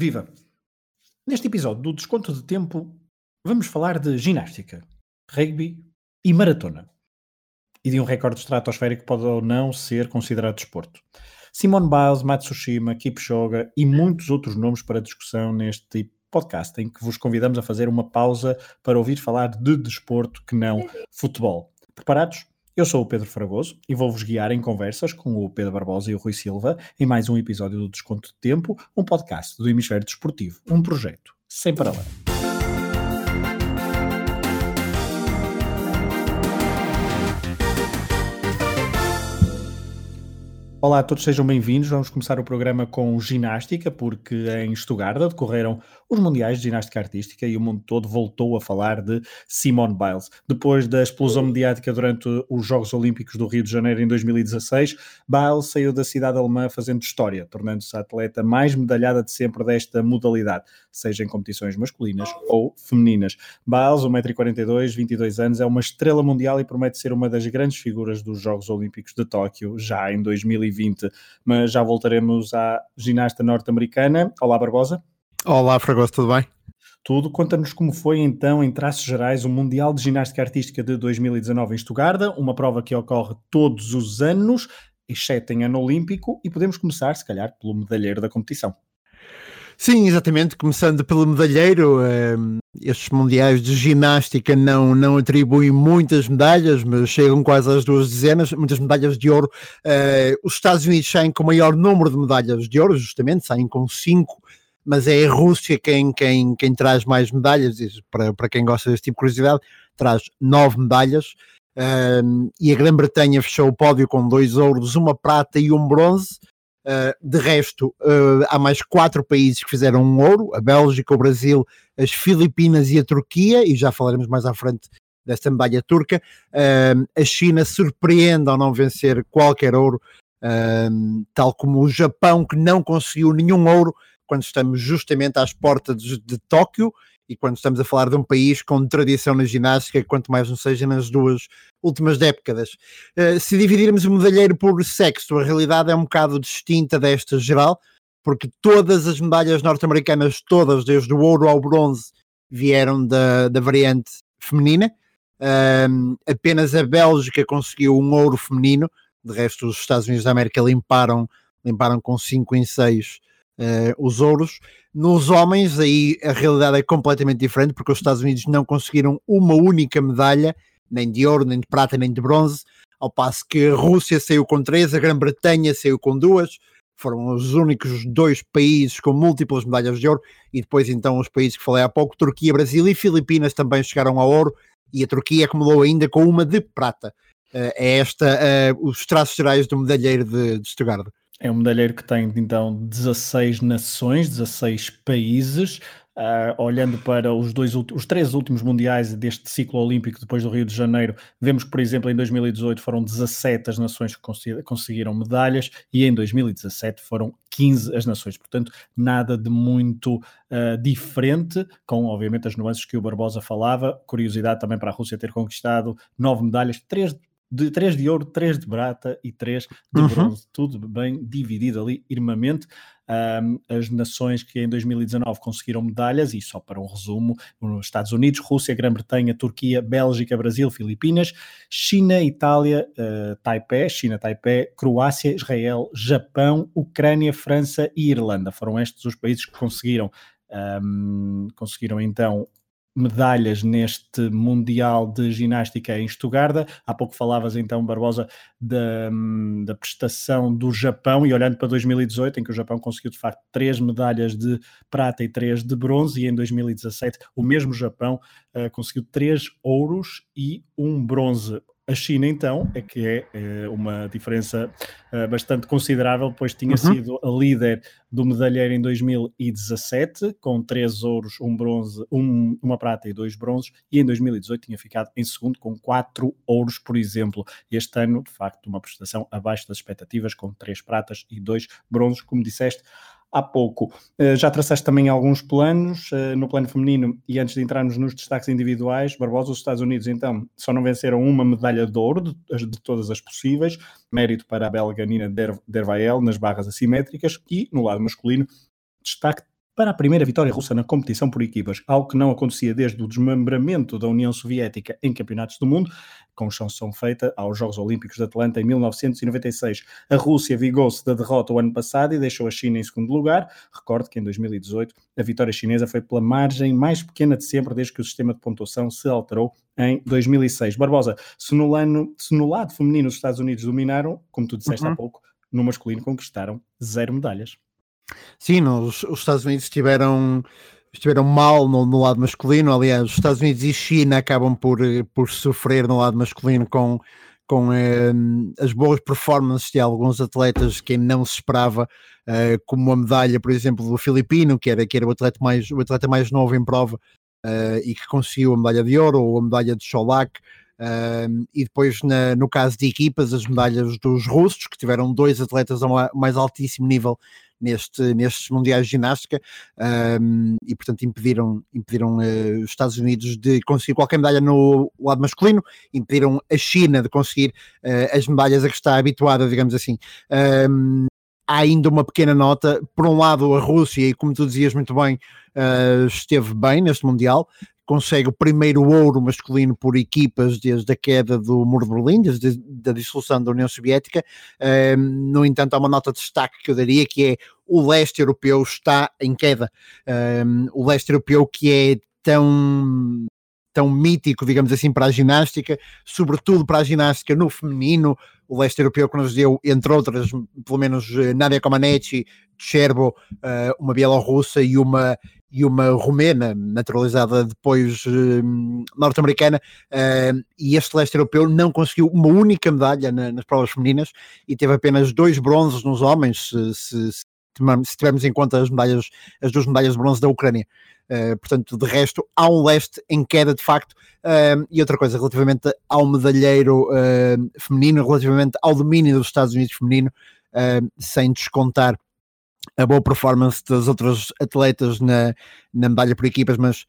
Viva! Neste episódio do Desconto de Tempo, vamos falar de ginástica, rugby e maratona. E de um recorde estratosférico que pode ou não ser considerado desporto. Simone Biles, Matsushima, Kipchoge e muitos outros nomes para discussão neste podcast, em que vos convidamos a fazer uma pausa para ouvir falar de desporto que não futebol. Preparados? Eu sou o Pedro Fragoso e vou-vos guiar em conversas com o Pedro Barbosa e o Rui Silva em mais um episódio do Desconto de Tempo, um podcast do Hemisfério Desportivo, um projeto sem paralelo. Olá a todos, sejam bem-vindos. Vamos começar o programa com ginástica, porque em Estugarda decorreram os Mundiais de Ginástica Artística e o mundo todo voltou a falar de Simone Biles. Depois da explosão mediática durante os Jogos Olímpicos do Rio de Janeiro em 2016, Biles saiu da cidade alemã fazendo história, tornando-se a atleta mais medalhada de sempre desta modalidade, seja em competições masculinas ou femininas. Biles, 1,42m, 22 anos, é uma estrela mundial e promete ser uma das grandes figuras dos Jogos Olímpicos de Tóquio já em 2020. 2020. Mas já voltaremos à ginasta norte-americana. Olá, Barbosa. Olá, Fragoso, tudo bem? Tudo. Conta-nos como foi então, em traços gerais, o Mundial de Ginástica Artística de 2019 em Estugarda, uma prova que ocorre todos os anos, exceto em ano olímpico, e podemos começar, se calhar, pelo medalheiro da competição. Sim, exatamente. Começando pelo medalheiro, ehm, estes mundiais de ginástica não, não atribuem muitas medalhas, mas chegam quase às duas dezenas, muitas medalhas de ouro. Uh, os Estados Unidos saem com o maior número de medalhas de ouro, justamente, saem com cinco, mas é a Rússia quem, quem, quem traz mais medalhas, para, para quem gosta deste tipo de curiosidade, traz nove medalhas. Uh, e a Grã-Bretanha fechou o pódio com dois ouros, uma prata e um bronze. Uh, de resto, uh, há mais quatro países que fizeram um ouro: a Bélgica, o Brasil, as Filipinas e a Turquia, e já falaremos mais à frente desta medalha turca. Uh, a China surpreende ao não vencer qualquer ouro, tal como o Japão, que não conseguiu nenhum ouro quando estamos justamente às portas de, Tóquio e quando estamos a falar de um país com tradição na ginástica, quanto mais não seja nas duas últimas décadas. Uh, se dividirmos o medalheiro por sexo, a realidade é um bocado distinta desta geral, porque todas as medalhas norte-americanas, todas, desde o ouro ao bronze, vieram da, da variante feminina. Um, apenas a Bélgica conseguiu um ouro feminino, de resto os Estados Unidos da América limparam, limparam com 5 em 6 uh, os ouros. Nos homens, aí a realidade é completamente diferente, porque os Estados Unidos não conseguiram uma única medalha, nem de ouro, nem de prata, nem de bronze, ao passo que a Rússia saiu com três, a Grã-Bretanha saiu com duas, foram os únicos dois países com múltiplas medalhas de ouro, e depois então os países que falei há pouco, Turquia, Brasil e Filipinas também chegaram ao ouro, e a Turquia acumulou ainda com uma de prata. Uh, é esta uh, os traços gerais do medalheiro de, de Stuttgart. É um medalheiro que tem então 16 nações, 16 países. Uh, olhando para os, dois, os três últimos mundiais deste ciclo olímpico depois do Rio de Janeiro, vemos que, por exemplo, em 2018 foram 17 as nações que conseguiram medalhas e em 2017 foram 15 as nações. Portanto, nada de muito uh, diferente, com obviamente as nuances que o Barbosa falava. Curiosidade também para a Rússia ter conquistado nove medalhas, três de 3 de ouro, 3 de prata e 3 de uhum. bronze, tudo bem dividido ali, irmamente. Um, as nações que em 2019 conseguiram medalhas, e só para um resumo, os Estados Unidos, Rússia, Grã-Bretanha, Turquia, Bélgica, Brasil, Filipinas, China, Itália, uh, Taipei, China, Taipei, Croácia, Israel, Japão, Ucrânia, França e Irlanda. Foram estes os países que conseguiram um, conseguiram então medalhas neste Mundial de Ginástica em Estugarda. Há pouco falavas então, Barbosa, da, da prestação do Japão e olhando para 2018, em que o Japão conseguiu de facto três medalhas de prata e três de bronze, e em 2017 o mesmo Japão uh, conseguiu três ouros e um bronze. A China, então, é que é, é uma diferença uh, bastante considerável, pois tinha uhum. sido a líder do medalheiro em 2017, com três ouros, um bronze, um, uma prata e dois bronzes, e em 2018 tinha ficado em segundo com quatro ouros, por exemplo. Este ano, de facto, uma prestação abaixo das expectativas, com três pratas e dois bronzes, como disseste há pouco. Uh, já traçaste também alguns planos uh, no plano feminino e antes de entrarmos nos destaques individuais, Barbosa, os Estados Unidos então só não venceram uma medalha de ouro de, de todas as possíveis, mérito para a belga Nina Der, Dervael nas barras assimétricas e no lado masculino destaque para a primeira vitória russa na competição por equipas, algo que não acontecia desde o desmembramento da União Soviética em campeonatos do mundo, com exceção feita aos Jogos Olímpicos de Atlanta em 1996. A Rússia vingou-se da derrota o ano passado e deixou a China em segundo lugar. Recordo que em 2018 a vitória chinesa foi pela margem mais pequena de sempre desde que o sistema de pontuação se alterou em 2006. Barbosa, se no, ano, se no lado feminino os Estados Unidos dominaram, como tu disseste uhum. há pouco, no masculino conquistaram zero medalhas. Sim, os, os Estados Unidos estiveram, estiveram mal no, no, lado masculino. Aliás, os Estados Unidos e China acabam por, por sofrer no lado masculino com, com eh, as boas performances de alguns atletas que não se esperava, eh, como a medalha, por exemplo, do filipino, que era, que era o, atleta mais, o atleta mais novo em prova eh, e que conseguiu a medalha de ouro, ou a medalha de Cholak. Uh, e depois, na, no caso de equipas, as medalhas dos russos, que tiveram dois atletas a mais altíssimo nível neste, nestes mundiais de ginástica um, e, portanto, impediram, impediram uh, os Estados Unidos de conseguir qualquer medalha no lado masculino, impediram a China de conseguir uh, as medalhas a que está habituada, digamos assim. Um, há ainda uma pequena nota. Por um lado, a Rússia, e como tu dizias muito bem, uh, esteve bem neste Mundial, consegue o primeiro ouro masculino por equipas desde a queda do Muro de Berlim, desde a dissolução da União Soviética. No entanto, há uma nota de destaque que eu daria, que é o leste europeu está em queda. O leste europeu que é tão tão mítico, digamos assim, para a ginástica, sobretudo para a ginástica no feminino, o leste europeu que nos deu, entre outras, pelo menos eh, Nadia Comaneci, Cherbo, uh, uma bielorrussa e uma, e uma romena, naturalizada depois uh, norte-americana, uh, e este leste europeu não conseguiu uma única medalha na, nas provas femininas e teve apenas dois bronzes nos homens, se, se, se tivermos em conta as medalhas, as duas medalhas de bronze da Ucrânia. Uh, portanto, de resto, há um leste em queda de facto. Uh, e outra coisa, relativamente ao medalheiro uh, feminino, relativamente ao domínio dos Estados Unidos feminino, sem descontar a boa performance das outras atletas na, na medalha por equipas, mas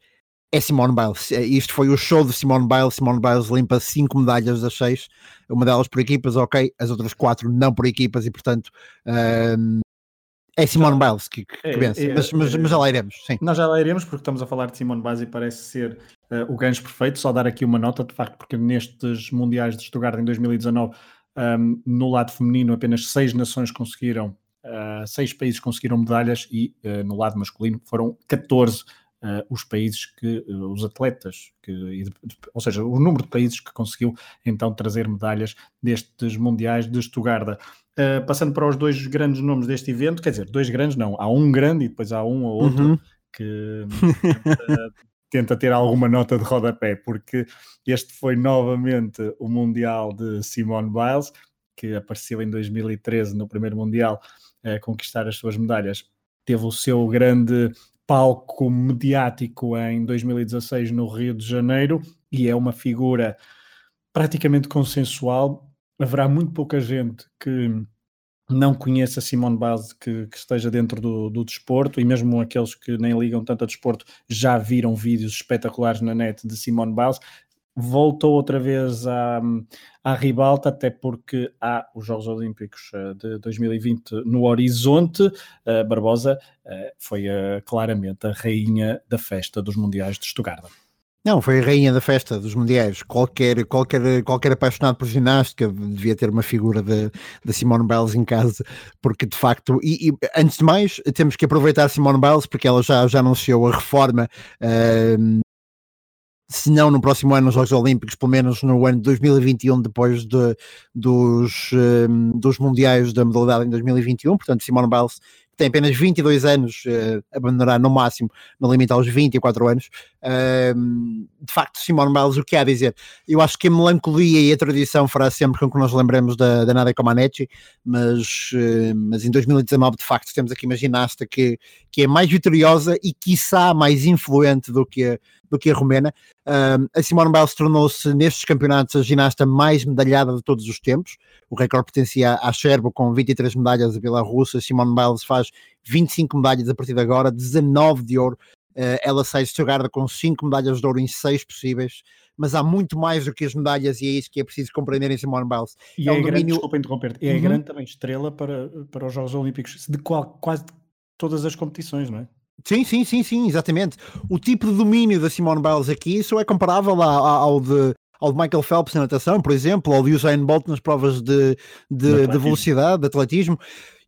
é Simone Biles. Isto foi o show de Simone Biles. Simone Biles limpa cinco medalhas das seis, uma delas por equipas, ok, as outras quatro não por equipas, e portanto é Simone Biles que, que é, vence, é, mas, mas, mas, já lá iremos. Sim. Nós já lá iremos porque estamos a falar de Simone Biles e parece ser uh, o gancho perfeito. Só dar aqui uma nota, de facto, porque nestes Mundiais de Stuttgart em 2019, um, no lado feminino, apenas seis nações conseguiram, uh, seis países conseguiram medalhas e uh, no lado masculino foram 14 Uh, os países que, os atletas, que, ou seja, o número de países que conseguiu então trazer medalhas destes mundiais de. Uh, passando para os dois grandes nomes deste evento, quer dizer, dois grandes não, há um grande e depois há um ou outro uhum. que tenta, tenta, ter alguma nota de rodapé, porque este foi novamente o Mundial de Simone Biles, que apareceu em 2013 no primeiro Mundial conquistar as suas medalhas. Teve o seu grande palco mediático em 2016 no Rio de Janeiro e é uma figura praticamente consensual haverá muito pouca gente que não conheça Simone Biles que, que esteja dentro do, do, desporto e mesmo aqueles que nem ligam tanto a desporto já viram vídeos espetaculares na net de Simone Biles voltou outra vez à, à ribalta, até porque há os Jogos Olímpicos eh, de 2020 no horizonte. Uh, Barbosa uh, foi uh, claramente a rainha da festa dos Mundiais de Stuttgart. Não, foi a rainha da festa dos mundiais. Qualquer, qualquer, qualquer apaixonado por ginástica devia ter uma figura de Simone Biles em casa, porque de facto, e, e, antes de mais, temos que aproveitar Simone Biles porque ela já, já anunciou a reforma. Uh, se não no próximo ano nos Jogos Olímpicos, pelo menos no ano de 2021, depois de, dos, um, dos Mundiais da modalidade em 2021. Portanto, Simone Biles tem apenas 22 anos, uh, abandonará no máximo, no limite aos 24 anos. Uh, de facto, Simone Biles, o que há a dizer? Eu acho que a melancolia e a tradição fará sempre com que nós lembremos da, da Nadia Comaneci, mas, uh, mas em 2019, de facto, temos aqui uma ginasta que, que é mais vitoriosa e, quiçá, mais influente do que a, do que a romena. a Simone Biles tornou-se, nestes campeonatos, a ginasta mais medalhada de todos os tempos. O recorde pertencia à Cherbo com 23 medalhas pela Rússia. Simone Biles faz 25 medalhas a partir de agora, 19 de ouro. Uh, ela sai de Stuttgart com 5 medalhas de ouro em 6 possíveis, mas há muito mais do que as medalhas e é isso que é preciso compreender em Simone Biles. E é, é um grande, domínio... desculpa interromper é uhum. grande também estrela para, para os Jogos Olímpicos de qual, quase todas as competições, não é? Sim, sim, sim, sim, exatamente. O tipo de domínio da Simone Biles aqui, isso é comparável ao, ao de ao de Michael Phelps na natação, por exemplo, ou de Usain Bolt nas provas de, de, de velocidade, de atletismo.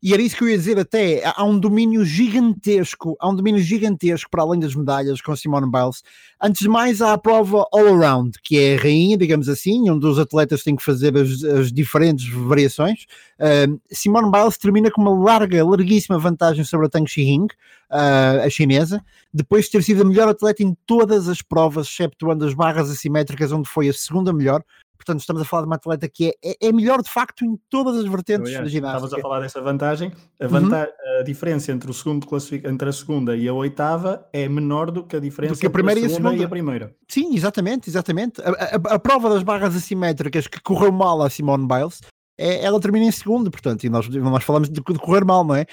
E era isso que eu ia dizer até, há um domínio gigantesco, há um domínio gigantesco para além das medalhas com Simone Biles. Antes de mais, há a prova all-around, que é a rainha, digamos assim, onde os atletas têm que fazer as, as diferentes variações. Uh, Simone Biles termina com uma larga, larguíssima vantagem sobre a Tang Xihing, uh, a chinesa, depois de ter sido a melhor atleta em todas as provas, exceptuando as barras assimétricas, onde foi a segunda melhor. Portanto, estamos a falar de uma atleta que é, é, é melhor de facto em todas as vertentes da ginástica. Estavas a falar dessa vantagem. A, vanta uhum. a diferença entre, o segundo entre a segunda e a oitava é menor do que a diferença que a primeira entre a segunda, e a, segunda. e a primeira. Sim, exatamente, exatamente. A, a, a, prova das barras assimétricas que correu mal a Simone Biles é, ela termina em segundo, portanto, e nós, nós falamos de, de correr mal, não é?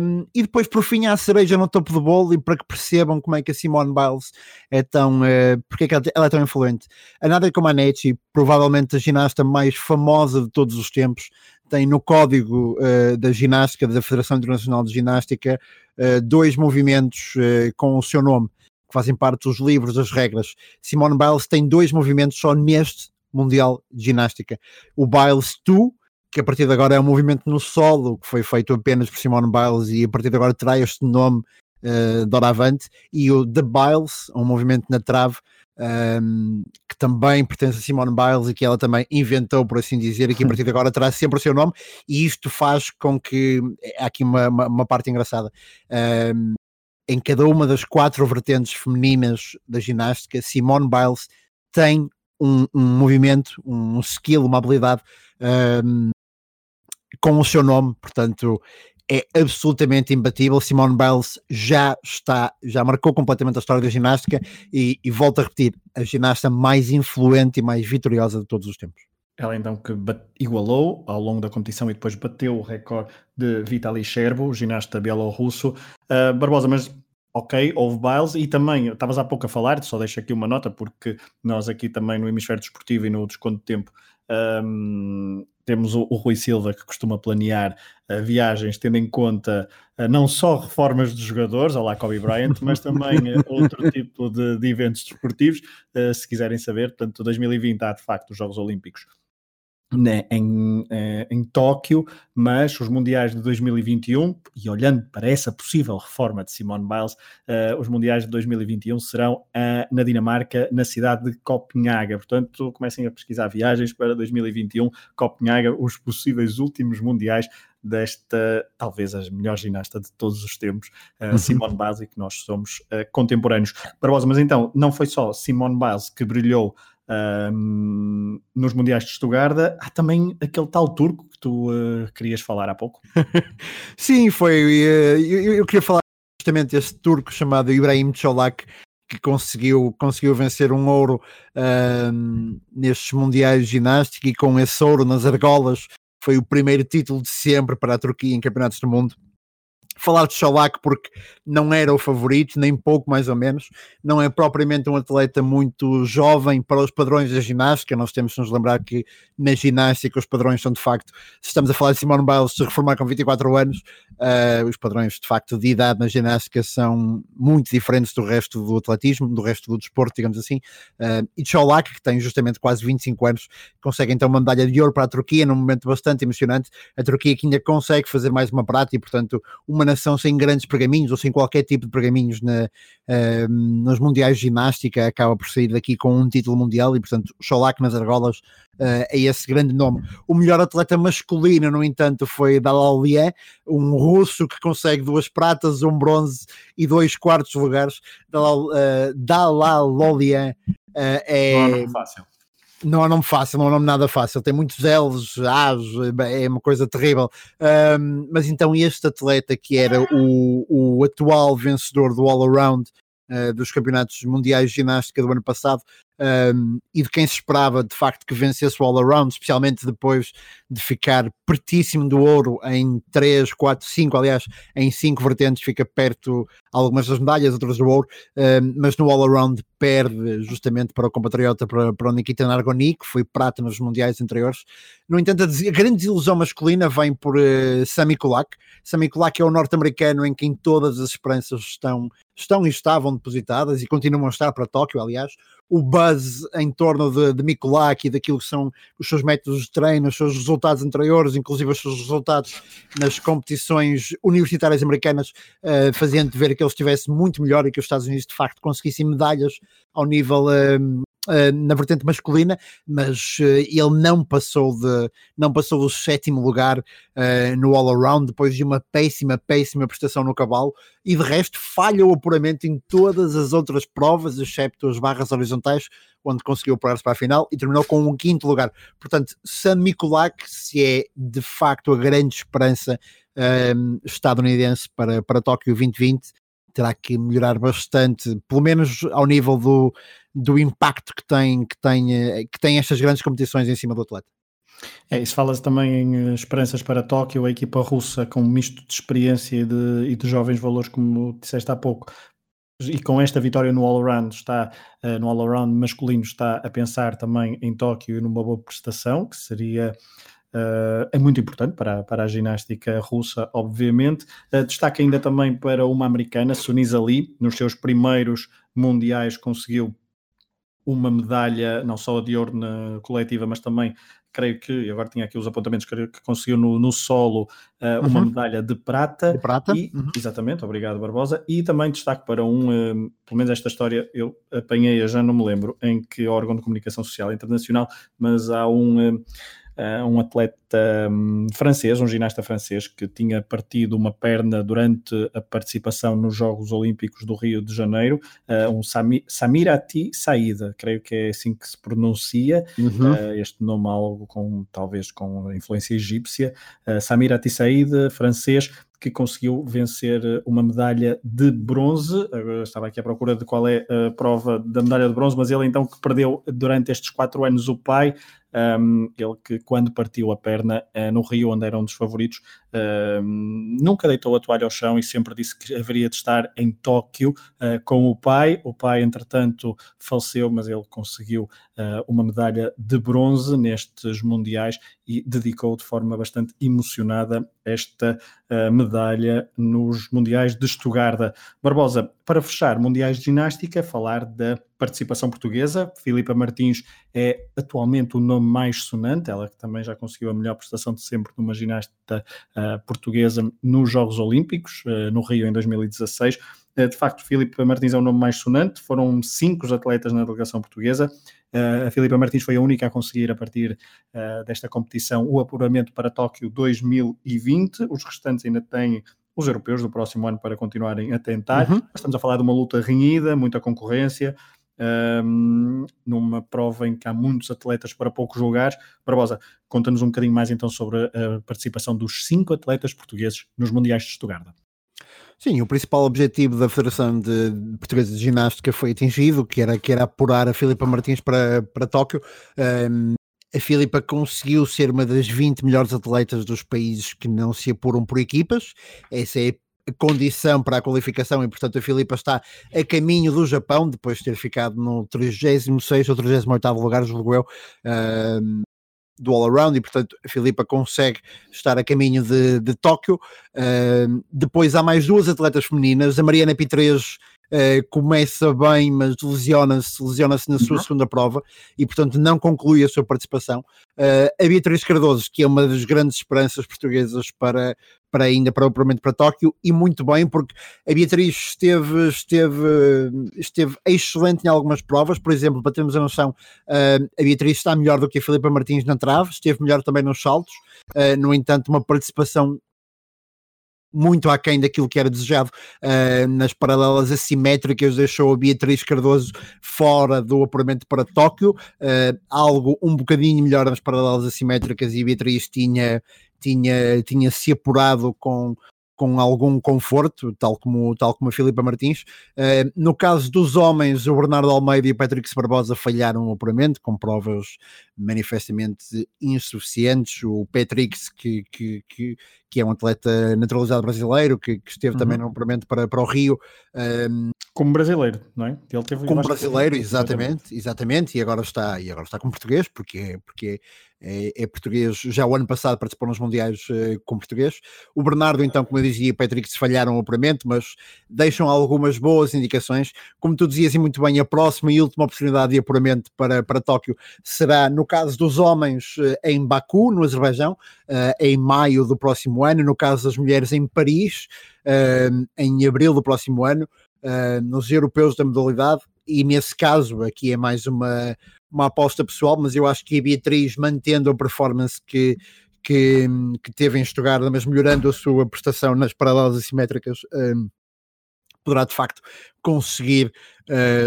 Um, e depois, por fim, há a cereja no topo do bolo, e para que percebam como é que a Simone Biles é tão, uh, porque é que ela, ela, é tão influente. A Nadia Comaneci, provavelmente a ginasta mais famosa de todos os tempos, tem no código uh, da ginástica, da Federação Internacional de Ginástica, uh, dois movimentos com o seu nome, que fazem parte dos livros, das regras. Simone Biles tem dois movimentos só neste Mundial de Ginástica. O Biles 2, que a partir de agora é um movimento no solo, que foi feito apenas por Simone Biles e a partir de agora terá este nome uh, doravante, e o The Biles, um movimento na trave, um, ehm, que também pertence a Simone Biles e que ela também inventou, por assim dizer, e que a partir de agora terá sempre o seu nome, e isto faz com que há aqui uma, uma, uma parte engraçada. Um, ehm, em cada uma das quatro vertentes femininas da ginástica, Simone Biles tem um, um movimento, um skill, uma habilidade um, com o seu nome, portanto é absolutamente imbatível. Simone Biles já está, já marcou completamente a história da ginástica e, e volta a repetir, a ginasta mais influente e mais vitoriosa de todos os tempos. Ela então que igualou ao longo da competição e depois bateu o recorde de Vitaly Sherbo, ginasta bielorrusso. Uh, Barbosa, mas ok, houve Biles e também, estavas há pouco a falar, só deixo aqui uma nota, porque nós aqui também no Hemisfério Desportivo e no Desconto de Tempo um, temos o, o, Rui Silva que costuma planear uh, viagens tendo em conta uh, não só reformas de jogadores, olá Kobe Bryant, mas também uh, outro tipo de, de eventos desportivos, se quiserem saber, portanto 2020 há de facto os Jogos Olímpicos né, em, eh, em Tóquio, mas os Mundiais de 2021, e olhando para essa possível reforma de Simone Biles, uh, os Mundiais de 2021 serão uh, na Dinamarca, na cidade de Copenhaga. Portanto, comecem a pesquisar viagens para 2021, Copenhaga, os possíveis últimos Mundiais desta, talvez a melhor ginasta de todos os tempos, uh, Simone Biles, e que nós somos contemporâneos. Barbosa, mas então, não foi só Simone Biles que brilhou um, nos Mundiais de Estugarda, há também aquele tal turco que tu uh, querias falar há pouco. Sim, foi. Uh, eu, eu, queria falar justamente desse turco chamado Ibrahim Cholak, que conseguiu, conseguiu vencer um ouro uh, nestes Mundiais de Ginástica e com esse ouro nas argolas foi o primeiro título de sempre para a Turquia em Campeonatos do Mundo falar de Cholak porque não era o favorito, nem pouco mais ou menos, não é propriamente um atleta muito jovem para os padrões da ginástica, nós temos que nos lembrar que na ginástica os padrões são de facto, se estamos a falar de Simone Biles se reformar com 24 anos, uh, os padrões de facto de idade na ginástica são muito diferentes do resto do atletismo, do resto do desporto, digamos assim, uh, e Cholak, que tem justamente quase 25 anos, consegue então uma medalha de ouro para a Turquia num momento bastante emocionante, a Turquia que ainda consegue fazer mais uma prata e portanto uma nação sem grandes pergaminhos ou sem qualquer tipo de pergaminhos na, uh, nos mundiais de ginástica acaba por sair daqui com um título mundial e portanto Cholak nas argolas uh, é esse grande nome. O melhor atleta masculino, no entanto, foi Dalal Lié, um russo que consegue duas pratas, um bronze e dois quartos lugares. Dalal, uh, uh, é... Não, fácil não é um nome fácil, não é um nome nada fácil, tem muitos L's, A's, é uma coisa terrível. Um, mas então este atleta que era o, o atual vencedor do All Around uh, dos campeonatos mundiais de ginástica do ano passado, um, e de quem se esperava de facto que vencesse o all-around, especialmente depois de ficar pertíssimo do ouro em 3, 4, 5, aliás, em 5 vertentes, fica perto algumas das medalhas, outras do ouro, um, mas no all-around perde justamente para o compatriota, para, para o Nikita Nargoni, que foi prata nos mundiais anteriores. No entanto, a, a grande desilusão masculina vem por uh, Sami Kulak. Sami Kulak é o norte-americano em quem todas as esperanças estão, estão e estavam depositadas e continuam a estar para Tóquio, aliás o buzz em torno de, de Mikulak e daquilo que são os seus métodos de treino, os seus resultados anteriores, inclusive os seus resultados nas competições universitárias americanas, uh, fazendo ver que ele estivesse muito melhor e que os Estados Unidos de facto conseguissem medalhas ao nível uh, na vertente masculina, mas uh, ele não passou de não passou do sétimo lugar uh, no all around depois de uma péssima, péssima prestação no cavalo e de resto falha o apuramento em todas as outras provas, excepto as barras horizontais, onde conseguiu apurar-se para a final e terminou com um quinto lugar. Portanto, Sam Mikulak, se é de facto a grande esperança estadunidense para, para Tóquio 2020, terá que melhorar bastante, pelo menos ao nível do, do impacto que tem, que, tem, eh, que tem estas grandes competições em cima do atleta. É, isso fala-se também em eh, esperanças para Tóquio, a equipa russa com um misto de experiência e de, e de jovens valores, como disseste há pouco, e com esta vitória no all-around está uh, no all-around masculino está a pensar também em Tóquio e numa boa prestação que seria Uh, é muito importante para, para a ginástica russa, obviamente. Uh, destaque ainda também para uma americana, Sunisa Lee, nos seus primeiros mundiais conseguiu uma medalha, não só de ouro na coletiva, mas também creio que, agora tinha aqui os apontamentos, creio que conseguiu no, no solo uh, uma uhum. medalha de prata. De prata? E, uhum. Exatamente, obrigado Barbosa. E também destaque para um, uh, pelo menos esta história eu apanhei, já não me lembro, em que órgão de comunicação social internacional, mas há um... Uh, uh, um atleta um, francês, um ginasta francês, que tinha partido uma perna durante a participação nos Jogos Olímpicos do Rio de Janeiro, uh, um Sami, Samirati Saïda, creio que é assim que se pronuncia, uhum. uh, este nome algo com, talvez com influência egípcia, Samirati Saïda, francês, que conseguiu vencer uma medalha de bronze. Agora estava aqui à procura de qual é a prova da medalha de bronze, mas ele então que perdeu durante estes quatro anos o pai, um, ele que quando partiu a perna uh, no Rio, onde era um dos favoritos, uh, nunca deitou a toalha ao chão e sempre disse que haveria de estar em Tóquio uh, com o pai. O pai, entretanto, faleceu, mas ele conseguiu uma medalha de bronze nestes mundiais e dedicou de forma bastante emocionada esta medalha nos mundiais de Estugarda. Barbosa, para fechar, mundiais de ginástica, falar da participação portuguesa. Filipa Martins é atualmente o nome mais sonante, ela que também já conseguiu a melhor prestação de sempre numa ginasta uh, portuguesa nos Jogos Olímpicos, uh, no Rio em 2016. Uh, de facto, Filipa Martins é o nome mais sonante, foram cinco os atletas na delegação portuguesa. a Filipa Martins foi a única a conseguir, a partir desta competição, o apuramento para Tóquio 2020. Os restantes ainda têm os europeus do próximo ano para continuarem a tentar. Uhum. Estamos a falar de uma luta renhida, muita concorrência, um, numa prova em que há muitos atletas para poucos lugares. Barbosa, conta-nos um bocadinho mais então sobre a participação dos cinco atletas portugueses nos Mundiais de Stuttgart. Sim, o principal objetivo da Federação de Portuguesa de Ginástica foi atingido, que era, que era apurar a Filipa Martins para, para Tóquio. Um, a Filipa conseguiu ser uma das 20 melhores atletas dos países que não se apuram por equipas. Essa é condição para a qualificação e portanto a Filipa está a caminho do Japão depois de ter ficado no 36 ou 38 lugar, julgo eu do all-around e portanto a Filipa consegue estar a caminho de, de Tóquio. Depois há mais duas atletas femininas, a Mariana Pitres Uh, começa bem, mas lesiona-se lesiona na sua uhum. segunda prova e, portanto, não conclui a sua participação. Uh, a Beatriz Cardoso, que é uma das grandes esperanças portuguesas para, para ainda para o apuramento para Tóquio e muito bem porque a Beatriz esteve, esteve, esteve excelente em algumas provas, por exemplo, para termos a noção, uh, a Beatriz está melhor do que a Filipa Martins na trave, esteve melhor também nos saltos, no entanto uma participação muito aquém daquilo que era desejado uh, nas paralelas assimétricas, deixou a Beatriz Cardoso fora do apuramento para Tóquio, uh, algo um bocadinho melhor nas paralelas assimétricas e a Beatriz tinha tinha, tinha se apurado com, com algum conforto, tal como, tal como a Filipa Martins. Uh, no caso dos homens, o Bernardo Almeida e o Patrick Barbosa falharam o apuramento, com provas manifestamente insuficientes. O Patrick, que, que, que, que é um atleta naturalizado brasileiro, que, que esteve uhum. também no apuramento para, para o Rio. Um, como brasileiro, não é? Ele teve, como brasileiro, exatamente, exatamente, e agora está, e agora está com português, porque, porque é, é, português, já o ano passado participou nos Mundiais uh, com português. O Bernardo, então, como eu dizia, e o Patrick se falharam o apuramento, mas deixam algumas boas indicações. Como tu dizias e muito bem, a próxima e última oportunidade de apuramento para, para Tóquio será, no caso dos homens, uh, em Baku, no Azerbaijão, uh, em maio do próximo ano, no caso das mulheres, em Paris, em abril do próximo ano nos europeus da modalidade, e nesse caso aqui é mais uma, uma aposta pessoal, mas eu acho que a Beatriz, mantendo a performance que, que, que teve em Estugarda, mas melhorando a sua prestação nas paradas assimétricas, um, poderá de facto conseguir,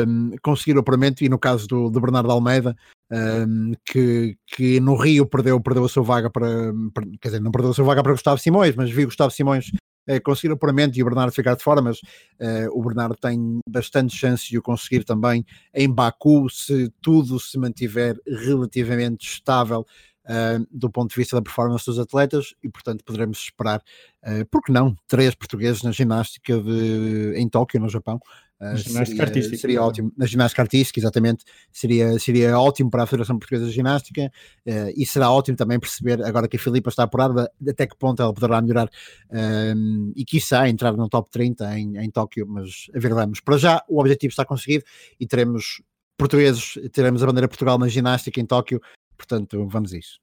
um, conseguir o apuramento, e no caso do, do Bernardo Almeida, um, que, que no Rio perdeu, perdeu a sua vaga para, para, quer dizer, não perdeu a sua vaga para Gustavo Simões, mas viu Gustavo Simões uh, conseguir o apuramento e o Bernardo ficar de fora, mas uh, o Bernardo tem bastante chance de o conseguir também em Baku, se tudo se mantiver relativamente estável Uh, do ponto de vista da performance dos atletas e portanto poderemos esperar, uh, por que não, três portugueses na ginástica de, em Tóquio, no Japão, Uh, ginástica seria, artística. Seria ótimo. Na ginástica artística, exatamente. Seria, seria ótimo para a Federação Portuguesa de Ginástica uh, e será ótimo também perceber, agora que a Filipa está apurada, até que ponto ela poderá melhorar uh, e quiçá entrar no top 30 em, em Tóquio, mas a ver vamos. Para já, o objetivo está conseguido e teremos portugueses, teremos a bandeira Portugal na ginástica em Tóquio, portanto, vamos a isso.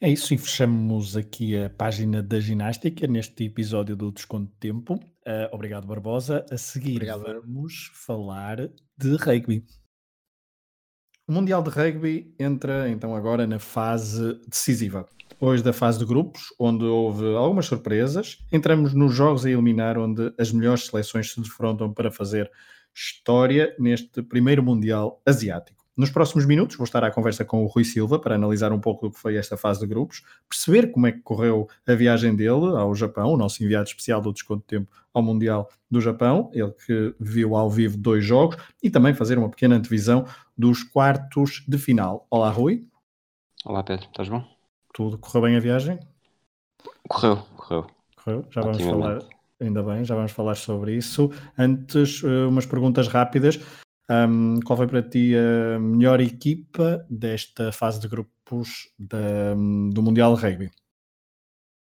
É isso, e fechamos aqui a página da ginástica neste episódio do Desconto de Tempo. Uh, obrigado, Barbosa. A seguir obrigado. vamos falar de rugby. O Mundial de Rugby entra então agora na fase decisiva. Depois da fase de grupos, onde houve algumas surpresas, entramos nos jogos a eliminar, onde as melhores seleções se defrontam para fazer história neste primeiro Mundial Asiático. Nos próximos minutos vou estar à conversa com o Rui Silva para analisar um pouco do que foi esta fase de grupos, perceber como é que correu a viagem dele ao Japão, o nosso enviado especial do Desconto de Tempo ao Mundial do Japão, ele que viu ao vivo dois jogos, e também fazer uma pequena antevisão dos quartos de final. Olá, Rui. Olá, Pedro, estás bom? Tudo correu bem a viagem? Correu, correu. Correu, já vamos falar, ainda bem, já vamos falar sobre isso. Antes, eh, umas perguntas rápidas. Um, qual foi para ti a melhor equipa desta fase de grupos da, do Mundial de Rugby?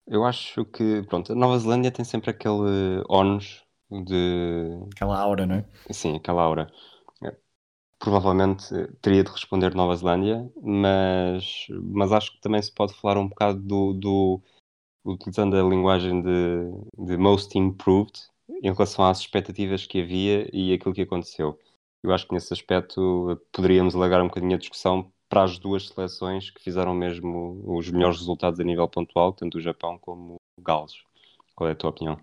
Eu acho que, pronto, a Nova Zelândia tem sempre aquele ónus de. Aquela aura, não é? Sim, aquela aura. É, provavelmente teria de responder Nova Zelândia, mas, mas acho que também se pode falar um bocado do, do utilizando a linguagem de, de most improved em relação às expectativas que havia e aquilo que aconteceu. Eu acho que nesse aspecto poderíamos alargar um bocadinho a discussão para as duas seleções que fizeram mesmo os melhores resultados a nível pontual, tanto o Japão como o Gales. Qual é a tua opinião?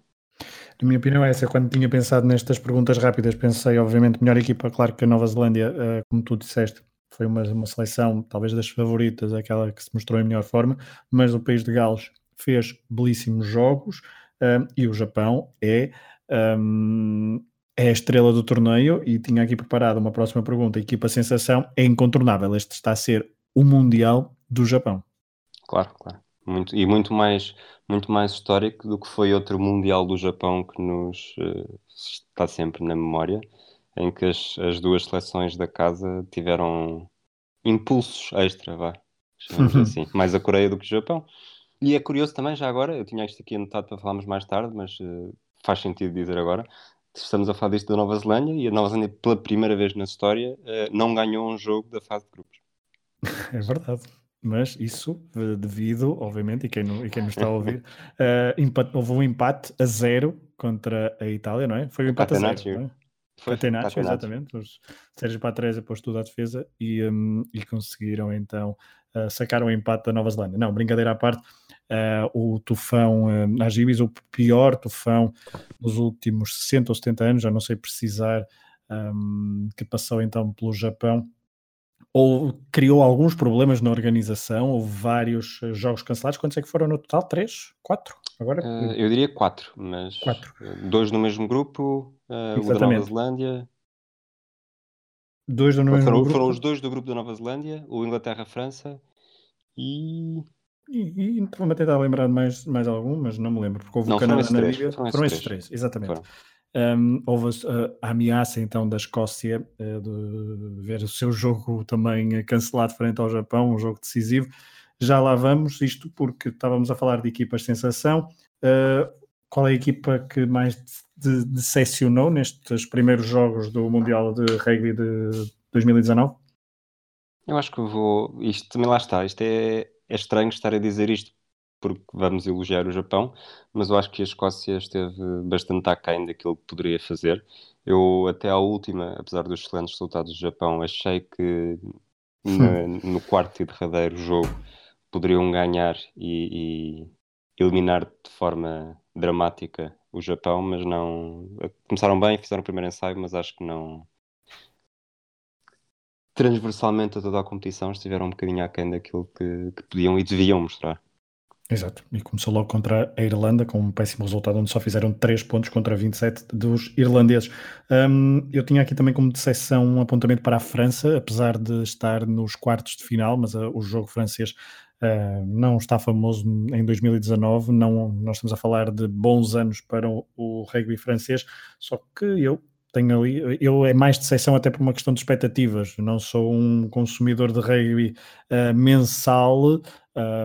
A minha opinião é essa. Quando tinha pensado nestas perguntas rápidas, pensei, obviamente, melhor equipa. Claro que a Nova Zelândia, eh, como tu disseste, foi uma, uma seleção, talvez das favoritas, aquela que se mostrou em melhor forma, mas o país de Gales fez belíssimos jogos um, e o Japão é um, é a estrela do torneio e tinha aqui preparado uma próxima pergunta. A equipa sensação é incontornável. Este está a ser o Mundial do Japão. Claro, claro. Muito, e muito mais, muito mais histórico do que foi outro Mundial do Japão que nos uh, está sempre na memória, em que as, as duas seleções da casa tiveram impulsos extra, vá, assim, mais a Coreia do que o Japão. E é curioso também, já agora, eu tinha isto aqui anotado para falarmos mais tarde, mas uh, faz sentido dizer agora, estamos a falar disto da Nova Zelândia e a Nova Zelândia, pela primeira vez na história, eh, não ganhou um jogo da fase de grupos. É verdade. Mas isso devido, obviamente, e quem, não, e quem nos está a ouvir, uh, empate, houve um empate a zero contra a Itália, não é? Foi um empate a zero. Não é? Foi Catenaccio, exatamente. Os Sérgio Patrese pôs tudo à defesa e, um, e conseguiram então uh, sacar o empate da Nova Zelândia. Não, brincadeira à parte, o tufão uh, Najibis, o pior tufão dos últimos 60 ou 70 anos, já não sei precisar, um, que passou então pelo Japão, ou criou alguns problemas na organização, houve vários jogos cancelados. Quantos é que foram no total? Três? Quatro? Agora, uh, eu diria quatro, mas quatro. dois no mesmo grupo, uh, o da Nova Zelândia. Dois do mesmo foram, grupo. Foram os dois do grupo da Nova Zelândia, o Inglaterra-França e. E, e vou-me tentar lembrar de mais, mais algum, mas não me lembro, porque houve não, o Canadá na três, Liga. Foram, foram esses três, exatamente. Um, houve a, a, ameaça então da Escócia uh, de ver o seu jogo também cancelado frente ao Japão, um jogo decisivo. Já lá vamos, isto porque estávamos a falar de equipas de sensação. Uh, qual é a equipa que mais de, decepcionou nestes primeiros jogos do Mundial de Rugby de 2019? Eu acho que vou. Isto também lá está. Isto é, é estranho estar a dizer isto porque vamos elogiar o Japão, mas eu acho que a Escócia esteve bastante aquém daquilo que poderia fazer. Eu, até à última, apesar dos excelentes resultados do Japão, achei que na, no quarto e derradeiro jogo poderiam ganhar e, e, eliminar de forma dramática o Japão, mas não. Começaram bem, fizeram o primeiro ensaio, mas acho que não. Transversalmente a toda a competição estiveram um bocadinho aquém daquilo que, que podiam e deviam mostrar. Exato, e começou logo contra a Irlanda com um péssimo resultado, onde só fizeram 3 pontos contra 27 dos irlandeses. Um, eu tinha aqui também como decepção um apontamento para a França, apesar de estar nos quartos de final, mas uh, o jogo francês Uh, não está famoso em 2019, não, nós estamos a falar de bons anos para o, o rugby francês, só que eu tenho ali, eu é mais de seção até por uma questão de expectativas, não sou um consumidor de rugby uh, mensal uh,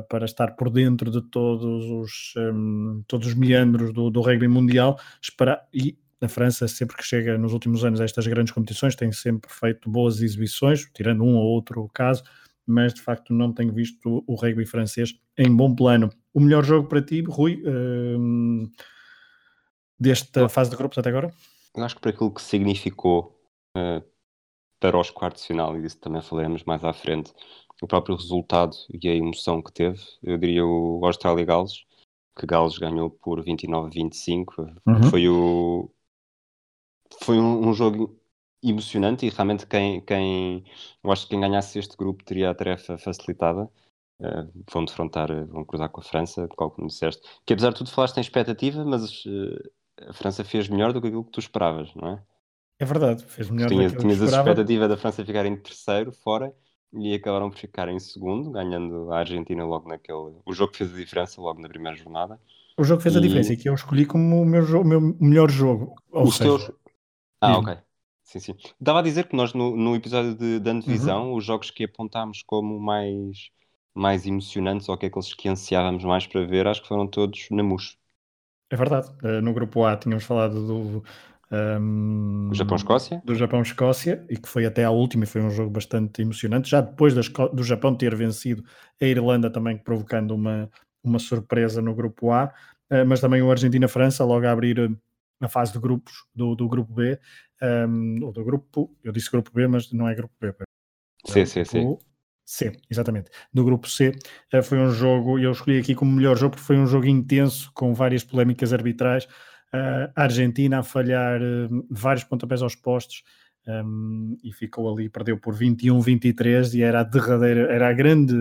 para estar por dentro de todos os, um, todos os meandros do, do rugby mundial, esperar, e a França, sempre que chega nos últimos anos a estas grandes competições, tem sempre feito boas exibições, tirando um ou outro caso, mas de facto não tenho visto o rugby francês em bom plano. O melhor jogo para ti, Rui, uh, desta fase de grupos até agora? Eu acho que para aquilo que significou uh, para os quartos de final, e disso também falaremos mais à frente, o próprio resultado e a emoção que teve, eu diria o Austrália-Gales, que Gales ganhou por 29-25, uhum. foi o foi um, um, jogo emocionante e realmente quem, quem eu acho que quem ganhasse este grupo teria a tarefa facilitada. Uh, vão defrontar, vão cruzar com a França, como disseste, que apesar de tudo falaste em expectativa, mas uh, a França fez melhor do que aquilo que tu esperavas, não é? É verdade, fez melhor do que Tinhas a expectativa da França ficar em terceiro, fora, e acabaram por ficar em segundo, ganhando a Argentina logo naquele. O jogo que fez a diferença logo na primeira jornada. O jogo que fez e... a diferença e que eu escolhi como o meu, meu melhor jogo. Os seja... teus. Ah, ok. Sim, sim. Estava a dizer que nós no, no episódio de, de Antevisão, uhum. os jogos que apontámos como mais, mais emocionantes ou que é aqueles que ansiávamos mais para ver, acho que foram todos na MUS. É verdade. Uh, no grupo A tínhamos falado do. Um, Japão-Escócia? Do Japão-Escócia, e que foi até à última e foi um jogo bastante emocionante. Já depois do Japão ter vencido a Irlanda, também provocando uma, uma surpresa no grupo A, uh, mas também o Argentina-França, logo a abrir na fase de grupos do, do grupo B, um, ou do grupo, eu disse grupo B, mas não é grupo B. Sim, sim, sim. C, exatamente. Do grupo C uh, foi um jogo, eu escolhi aqui como melhor jogo porque foi um jogo intenso, com várias polémicas arbitrais. Uh, a Argentina a falhar uh, vários pontapés aos postos um, e ficou ali, perdeu por 21-23 e era a derradeira, era a grande,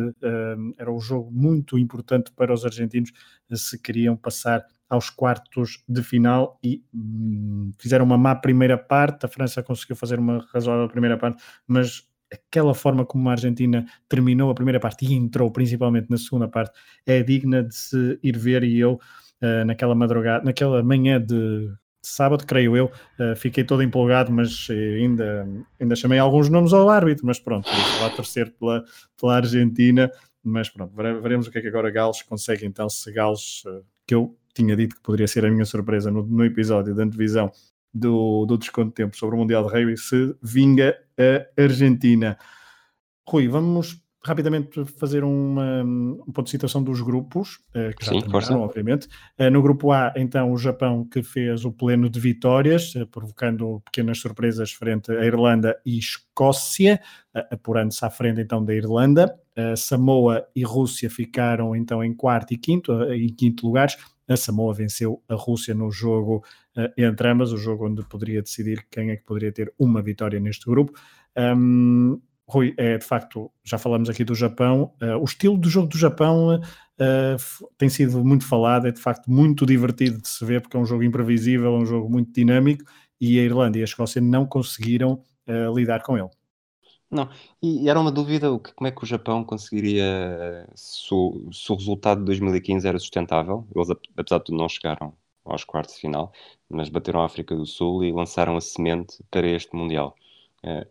era um jogo muito importante para os argentinos se queriam passar aos quartos de final e hum, fizeram uma má primeira parte. A França conseguiu fazer uma razoável primeira parte, mas aquela forma como a Argentina terminou a primeira parte e entrou principalmente na segunda parte é digna de se ir ver. E eu, uh, naquela madrugada, naquela manhã de sábado, creio eu, uh, fiquei todo empolgado, mas ainda, ainda chamei alguns nomes ao árbitro. Mas pronto, vou lá torcer pela, pela Argentina. Mas pronto, veremos o que é que agora Gales consegue então. Se Gales, uh, que eu tinha dito que poderia ser a minha surpresa no, no episódio da antevisão do, do desconto de tempo sobre o Mundial de Rugby, se vinga a Argentina. Rui, vamos rapidamente fazer uma, um ponto de situação dos grupos, uh, que já Sim, terminaram, obviamente. Uh, no grupo A, então, o Japão que fez o pleno de vitórias, uh, provocando pequenas surpresas frente à Irlanda e Escócia, apurando-se à frente, então, da Irlanda. Samoa e Rússia ficaram, então, em quarto e quinto, em quinto lugares a Samoa venceu a Rússia no jogo uh, entre ambas, o jogo onde poderia decidir quem é que poderia ter uma vitória neste grupo. Um, Rui, é de facto, já falamos aqui do Japão, uh, o estilo do jogo do Japão uh, tem sido muito falado, é de facto muito divertido de se ver, porque é um jogo imprevisível, é um jogo muito dinâmico, e a Irlanda e a Escócia não conseguiram uh, lidar com ele. Não, e era uma dúvida como é que o Japão conseguiria, se o, se o resultado de 2015 era sustentável, eles apesar de tudo não chegaram aos quartos de final, mas bateram a África do Sul e lançaram a semente para este Mundial. Uh,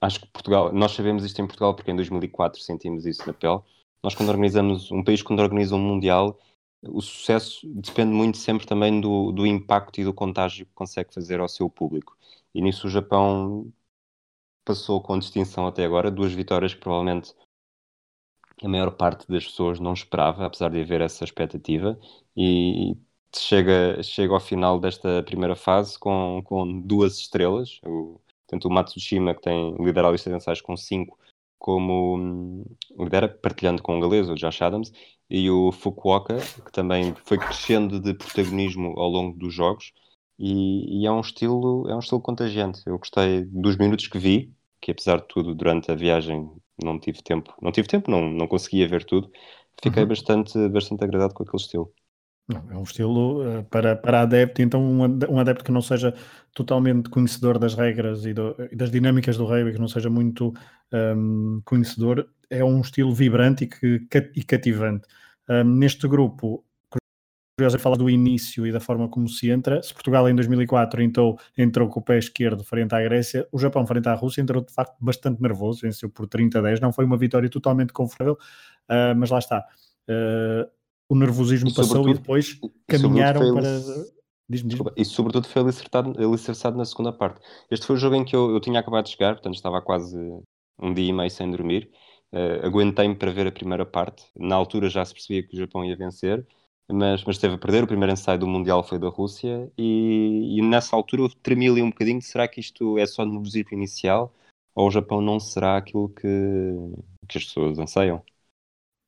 acho que Portugal, nós sabemos isto em Portugal porque em 2004 sentimos isso na pele. Nós quando organizamos, um país quando organiza um Mundial, o sucesso depende muito sempre também do, do impacto e do contágio que consegue fazer ao seu público. E nisso o Japão passou com distinção até agora, duas vitórias que provavelmente a maior parte das pessoas não esperava, apesar de haver essa expectativa, e chega, chega ao final desta primeira fase com, com duas estrelas, o, tanto o Matsushima, que tem liderado a lista de ensaios com cinco, como um, lidera, partilhando com o galês, o Josh Adams, e o Fukuoka, que também foi crescendo de protagonismo ao longo dos jogos, e, e, é um estilo é um estilo contagiante. Eu gostei dos minutos que vi, que apesar de tudo durante a viagem não tive tempo, não tive tempo, não, não conseguia ver tudo. Fiquei uhum. bastante bastante agradado com aquele estilo. É um estilo uh, para, para adepto, então um, um, adepto que não seja totalmente conhecedor das regras e, do, e das dinâmicas do rugby, que não seja muito um, conhecedor, é um estilo vibrante e, que, e cativante. Um, neste grupo, curioso é falar do início e da forma como se entra. Se Portugal em 2004 entrou, entrou com o pé esquerdo frente à Grécia, o Japão frente à Rússia entrou de facto bastante nervoso, venceu por 30 a 10, não foi uma vitória totalmente confortável, uh, mas lá está. Uh, o nervosismo e passou e depois caminharam para. Diz -me, diz -me. E sobretudo foi alicerçado, alicerçado na segunda parte. Este foi o jogo em que eu, eu tinha acabado de chegar, portanto estava quase um dia e meio sem dormir. Uh, Aguentei-me para ver a primeira parte. Na altura já se percebia que o Japão ia vencer, mas, mas esteve a perder. O primeiro ensaio do Mundial foi da Rússia e, e nessa altura eu tremi ali um bocadinho. Será que isto é só nervosismo inicial ou o Japão não será aquilo que, que as pessoas anseiam?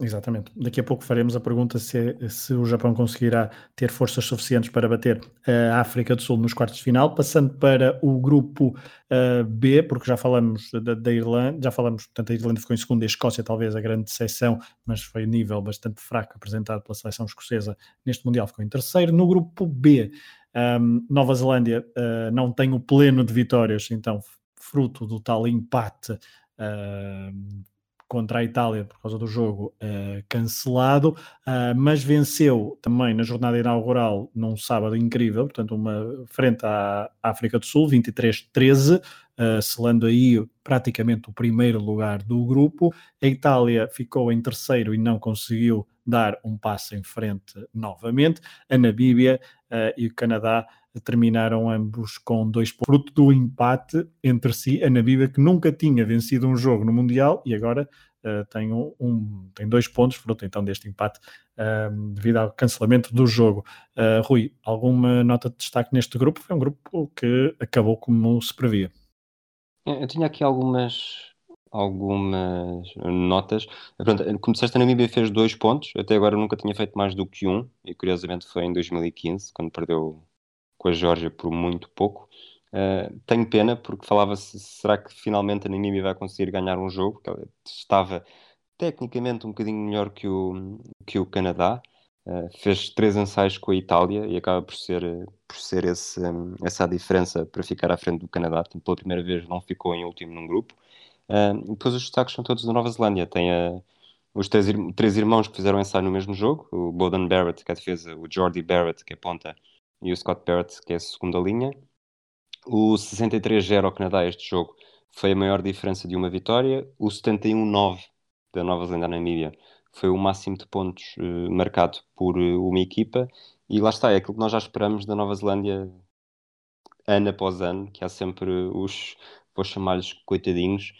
Exatamente. Daqui a pouco faremos a pergunta se, se o Japão conseguirá ter forças suficientes para bater a África do Sul nos quartos de final, passando para o grupo uh, B, porque já falamos da, da, Irlanda, já falamos, portanto, a Irlanda ficou em segundo, a Escócia talvez a grande decepção, mas foi um nível bastante fraco apresentado pela seleção escocesa neste Mundial, ficou em terceiro. No grupo B, um, Nova Zelândia uh, não tem o pleno de vitórias, então, fruto do tal empate. Uh, contra a Itália por causa do jogo uh, cancelado, uh, mas venceu também na jornada inaugural num sábado incrível, portanto, uma frente à África do Sul, 23-13, uh, selando aí praticamente o primeiro lugar do grupo. A Itália ficou em terceiro e não conseguiu dar um passo em frente novamente. A Namíbia e o Canadá terminaram ambos com dois pontos, fruto do empate entre si. A Namíbia, que nunca tinha vencido um jogo no Mundial e agora uh, tem, um, tem dois pontos, fruto então deste empate, uh, devido ao cancelamento do jogo. Uh, Rui, alguma nota de destaque neste grupo? Foi um grupo que acabou como se previa. Eu tinha aqui algumas algumas notas. Pronto, como disseste, a Namíbia fez dois pontos, até agora nunca tinha feito mais do que um, e curiosamente foi em 2015, quando perdeu com a Geórgia por muito pouco. Uh, tenho pena porque falava-se, será que finalmente a Namíbia vai conseguir ganhar um jogo? Porque ela estava tecnicamente um bocadinho melhor que o, que o Canadá. Uh, fez três ensaios com a Itália e acaba por ser, por ser esse, essa a diferença para ficar à frente do Canadá. Portanto, pela primeira vez não ficou em último num grupo. Uh, depois os destaques são todos da Nova Zelândia. Tem a, os três, três irmãos que fizeram ensaio no mesmo jogo: o Bowden Barrett, que é a defesa, o Jordi Barrett, que é ponta, e o Scott Barrett, que é a segunda linha. O 63-0 ao Canadá, este jogo, foi a maior diferença de uma vitória. O 71-9 da Nova Zelândia na Namíbia foi o máximo de pontos uh, marcado por uh, uma equipa. E lá está, é aquilo que nós já esperamos da Nova Zelândia ano após ano, que há sempre os, vou chamar-lhes coitadinhos,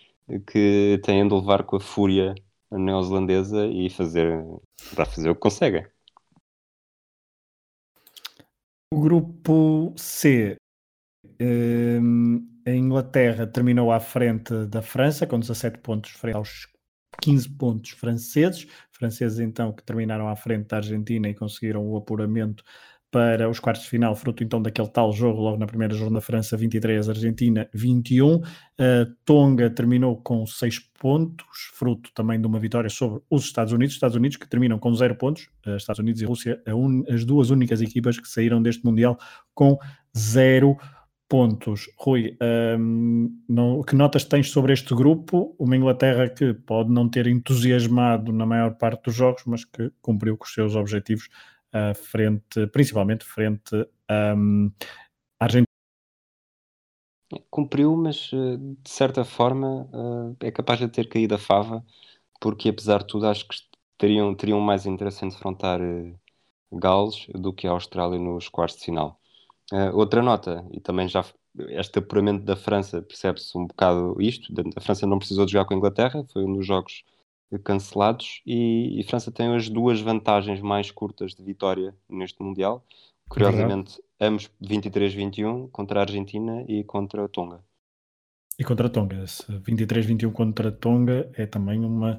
que têm de levar com a fúria neozelandesa e fazer para fazer o que conseguem. O grupo C, um, a Inglaterra terminou à frente da França com 17 pontos frente aos 15 pontos franceses. Franceses então que terminaram à frente da Argentina e conseguiram o apuramento para os quartos de final, fruto então daquele tal jogo logo na primeira jornada França 23, Argentina 21. Uh, Tonga terminou com 6 pontos, fruto também de uma vitória sobre os Estados Unidos, Estados Unidos que terminam com 0 pontos, uh, Estados Unidos e Rússia, un... as duas únicas equipas que saíram deste Mundial com 0 pontos. Rui, um, não, que notas tens sobre este grupo? Uma Inglaterra que pode não ter entusiasmado na maior parte dos jogos, mas que cumpriu com os seus objetivos uh, frente, principalmente frente um, à Argentina. Cumpriu, mas eh, de certa forma uh, é capaz de ter caído a fava, porque apesar de tudo acho que teriam, teriam mais interesse em defrontar uh, Gales do que a Austrália nos quartos de final. Uh, outra nota, e também já este apuramento da França percebe-se um bocado isto. A França não precisou de jogar com a Inglaterra, foi um dos jogos cancelados e, e França tem as duas vantagens mais curtas de vitória neste Mundial. Curiosamente, é ambos 23-21 contra a Argentina e contra a Tonga. E contra Tonga, 23-21 contra Tonga é também uma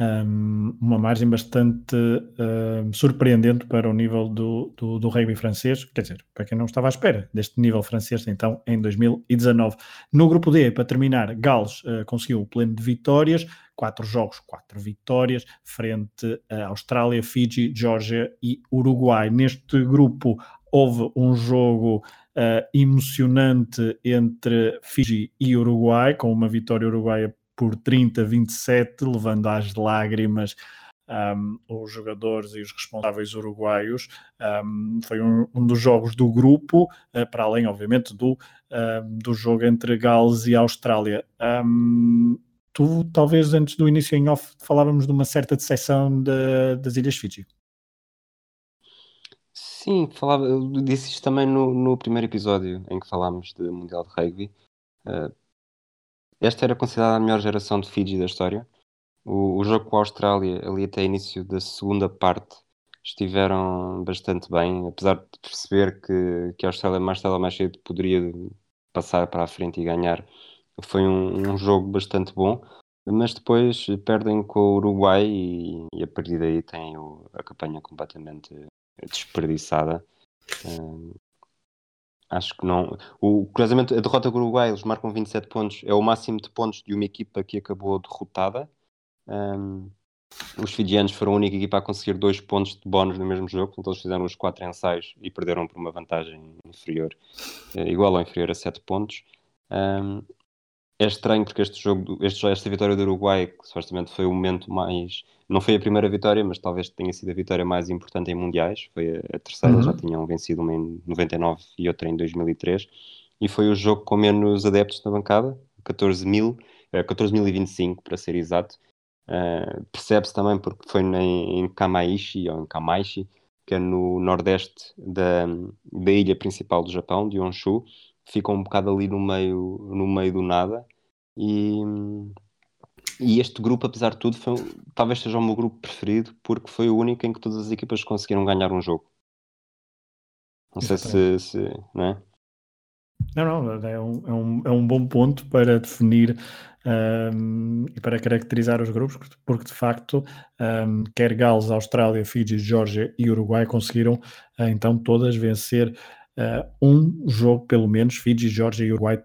um, uma margem bastante um, surpreendente para o nível do, do, do, rugby francês, quer dizer, para quem não estava à espera deste nível francês, então, em 2019. No grupo D, para terminar, Gales uh, conseguiu o pleno de vitórias, quatro jogos, quatro vitórias, frente a Austrália, Fiji, Geórgia e Uruguai. Neste grupo houve um jogo Uh, emocionante entre Fiji e Uruguai, com uma vitória uruguaia por 30-27, levando às lágrimas um, os jogadores e os responsáveis uruguaios. Um, foi um, um, dos jogos do grupo, uh, para além, obviamente, do, uh, do jogo entre Gales e Austrália. tu, talvez, antes do início em off, falávamos de uma certa decepção de, das Ilhas Fiji. Sim, falava, eu disse isto também no, no primeiro episódio em que falámos de Mundial de Rugby. Uh, esta era considerada a melhor geração de Fiji da história. O, o jogo com a Austrália, ali até início da segunda parte, estiveram bastante bem, apesar de perceber que, que a Austrália mais tarde ou mais cedo poderia passar para a frente e ganhar. Foi um, um jogo bastante bom, mas depois perdem com o Uruguai e, e a partir daí têm o, a campanha completamente desperdiçada. Acho que não. O, curiosamente, a derrota com o Uruguai, eles marcam 27 pontos, é o máximo de pontos de uma equipa que acabou derrotada. Um, os fijianos foram a única equipa a conseguir dois pontos de bónus no mesmo jogo, então eles fizeram os quatro ensaios e perderam por uma vantagem inferior, eh, igual ou inferior a 7 pontos. Um, é estranho porque este jogo, este, esta vitória do Uruguai, que supostamente foi o momento mais. Não foi a primeira vitória, mas talvez tenha sido a vitória mais importante em mundiais. Foi a, terceira, uhum. já tinham vencido uma em 99 e outra em 2003. E foi o jogo com menos adeptos na bancada, 14 mil, 14.025 eh, para ser exato. Uh, Percebe-se também porque foi em, em Kamaishi, ou em Kamaishi, que é no nordeste da, da ilha principal do Japão, de Honshu ficam um bocado ali no meio, no meio do nada. E, e este grupo, apesar de tudo, foi, talvez seja o meu grupo preferido, porque foi o único em que todas as equipas conseguiram ganhar um jogo. Não sei se, se. Não é? Não, não, é um, é um, é um bom ponto para definir um, e para caracterizar os grupos, porque de facto, um, quer Gales, Austrália, Fiji, Geórgia e Uruguai conseguiram uh, então todas vencer uh, um jogo, pelo menos. Fiji, Georgia e Uruguai,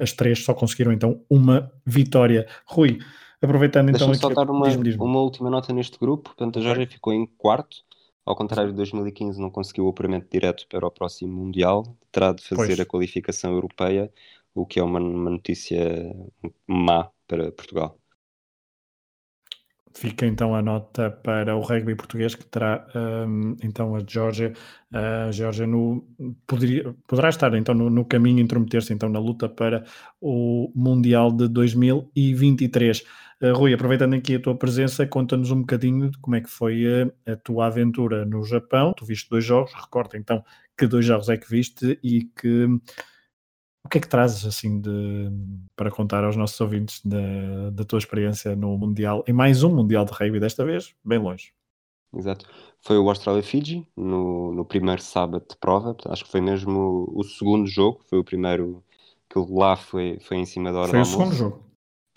as três só conseguiram então uma vitória. Rui, aproveitando então. Deixa-me só dar uma, diz -me, diz -me. uma última nota neste grupo. Portanto, a Georgia ficou em quarto. Ao contrário de 2015, não conseguiu o apuramento direto para o próximo Mundial. Terá de fazer pois. a qualificação europeia, o que é uma, uma notícia má para Portugal. Fica então a nota para o rugby português que terá um, então a Geórgia. A no, poderia, poderá estar então no, no caminho, intrometer-se então na luta para o Mundial de 2023. Uh, Rui, aproveitando aqui a tua presença, conta-nos um bocadinho de como é que foi a, a, tua aventura no Japão. Tu viste dois jogos, recorda então que dois jogos é que viste e que o que é que trazes assim de, para contar aos nossos ouvintes da, da tua experiência no Mundial, em mais um Mundial de Rugby, desta vez bem longe? Exato. Foi o Austrália-Fiji no, no primeiro sábado de prova. Acho que foi mesmo o, o segundo jogo. Foi o primeiro que lá foi, foi em cima da hora Foi o segundo jogo.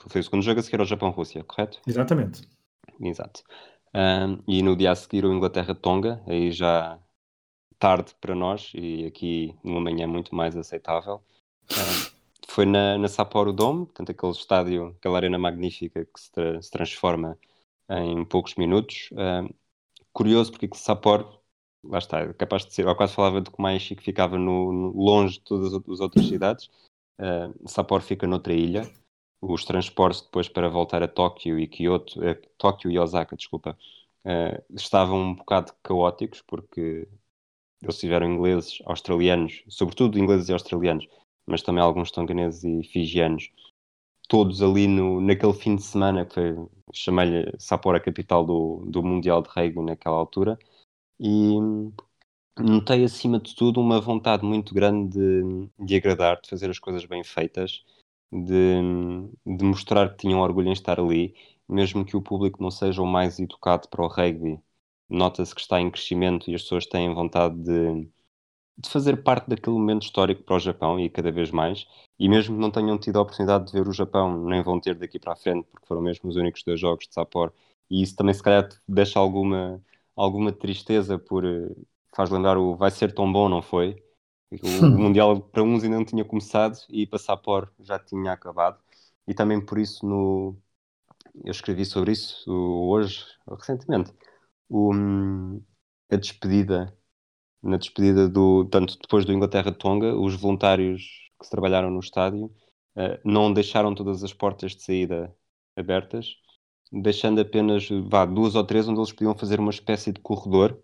Foi o segundo jogo a seguir ao Japão-Rússia, correto? Exatamente. Exato. Um, e no dia a seguir o Inglaterra-Tonga. Aí já tarde para nós e aqui numa manhã muito mais aceitável. Uh, foi na, na Sapporo Dome, portanto aquele estádio, aquela arena magnífica que se, tra se transforma em poucos minutos. Uh, curioso porque Sapporo, lá está, é capaz de ser, eu quase falava de que mais chique ficava no, no, longe de todas as outras cidades. Uh, Sapporo fica noutra ilha. Os transportes depois para voltar a Tóquio e Kyoto, uh, Tóquio e Osaka, desculpa, estavam um bocado caóticos porque eles tiveram ingleses, australianos, sobretudo ingleses e australianos, mas também alguns tonganeses e fijianos, todos ali no, naquele fim de semana que chamei-lhe Sapporo a capital do, do Mundial de Rugby naquela altura, e notei acima de tudo uma vontade muito grande de, de agradar, de fazer as coisas bem feitas, de, de mostrar que tinham orgulho em estar ali, mesmo que o público não seja o mais educado para o rugby. Nota-se que está em crescimento e as pessoas têm vontade de, de fazer parte daquele momento histórico para o Japão e cada vez mais. E mesmo que não tenham tido a oportunidade de ver o Japão, nem vão ter daqui para a frente, porque foram mesmo os únicos dois jogos de Sapporo. E isso também, se calhar, deixa alguma, alguma tristeza por. faz lembrar o vai ser tão bom, não foi? O, Mundial para uns ainda não tinha começado e para Sapporo já tinha acabado. E também por isso, no, eu escrevi sobre isso hoje, recentemente. O, a despedida na despedida do, tanto depois do Inglaterra-Tonga, os voluntários que trabalharam no estádio uh, não deixaram todas as portas de saída abertas, deixando apenas vá, duas ou três onde eles podiam fazer uma espécie de corredor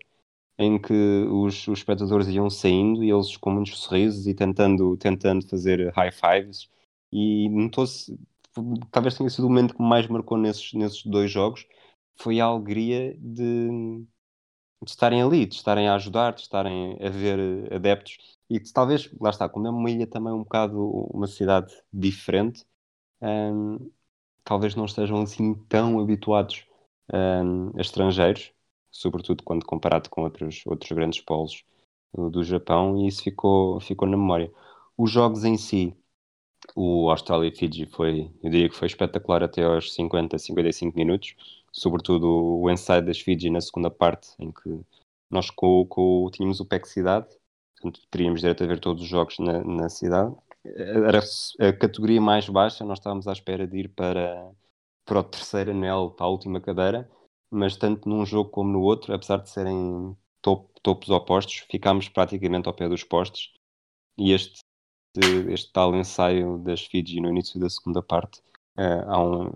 em que os, os espectadores iam saindo e eles com muitos sorrisos e tentando, tentando fazer high fives. E notou-se, talvez tenha sido o momento que mais marcou nesses, nesses dois jogos, foi a alegria de, de estarem ali, de estarem a ajudar, de estarem a ver eh, adeptos e de, talvez, lá está, como é uma ilha também um bocado uma cidade diferente, um, talvez não estejam assim tão habituados um, a estrangeiros, sobretudo quando comparado com outros, outros grandes polos do, Japão, e isso ficou, ficou na memória. Os jogos em si, o Austrália-Fiji foi, eu diria que foi espetacular até aos 50, 55 minutos sobretudo o ensaio das Fiji na segunda parte, em que nós com, com, tínhamos o PEC Cidade, portanto teríamos direito a ver todos os jogos na, na cidade. Era a categoria mais baixa, nós estávamos à espera de ir para, para o terceiro anel, para a última cadeira, mas tanto num jogo como no outro, apesar de serem top, topos opostos, ficámos praticamente ao pé dos postes. E este, este tal ensaio das Fiji no início da segunda parte há um,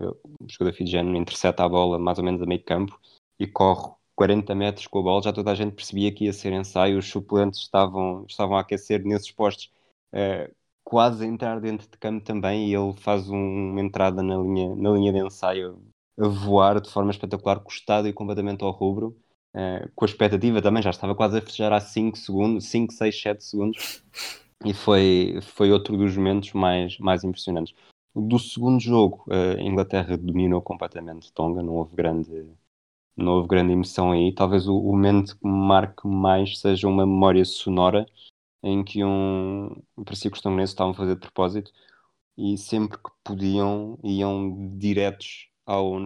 um jogador fijiano intercepta a bola mais ou menos a meio campo e corre 40 metros com a bola. Já toda a gente percebia que ia ser ensaio, os suplentes estavam, estavam a aquecer nesses postos, uh, quase a entrar dentro de campo também. E ele faz um, uma entrada na linha, na linha de ensaio a voar de forma espetacular, costado e completamente ao rubro. Uh, com a expectativa também, já estava quase a fechar há 5 segundos, 5, 6, 7 segundos, e foi, foi outro dos momentos mais, mais impressionantes. Do segundo jogo, a Inglaterra dominou completamente Tonga, não houve grande, não houve grande emoção aí. Talvez o, o momento que me marque mais seja uma memória sonora em que um, parecia que os tonganeses estavam a fazer de propósito e sempre que podiam iam diretos ao Owen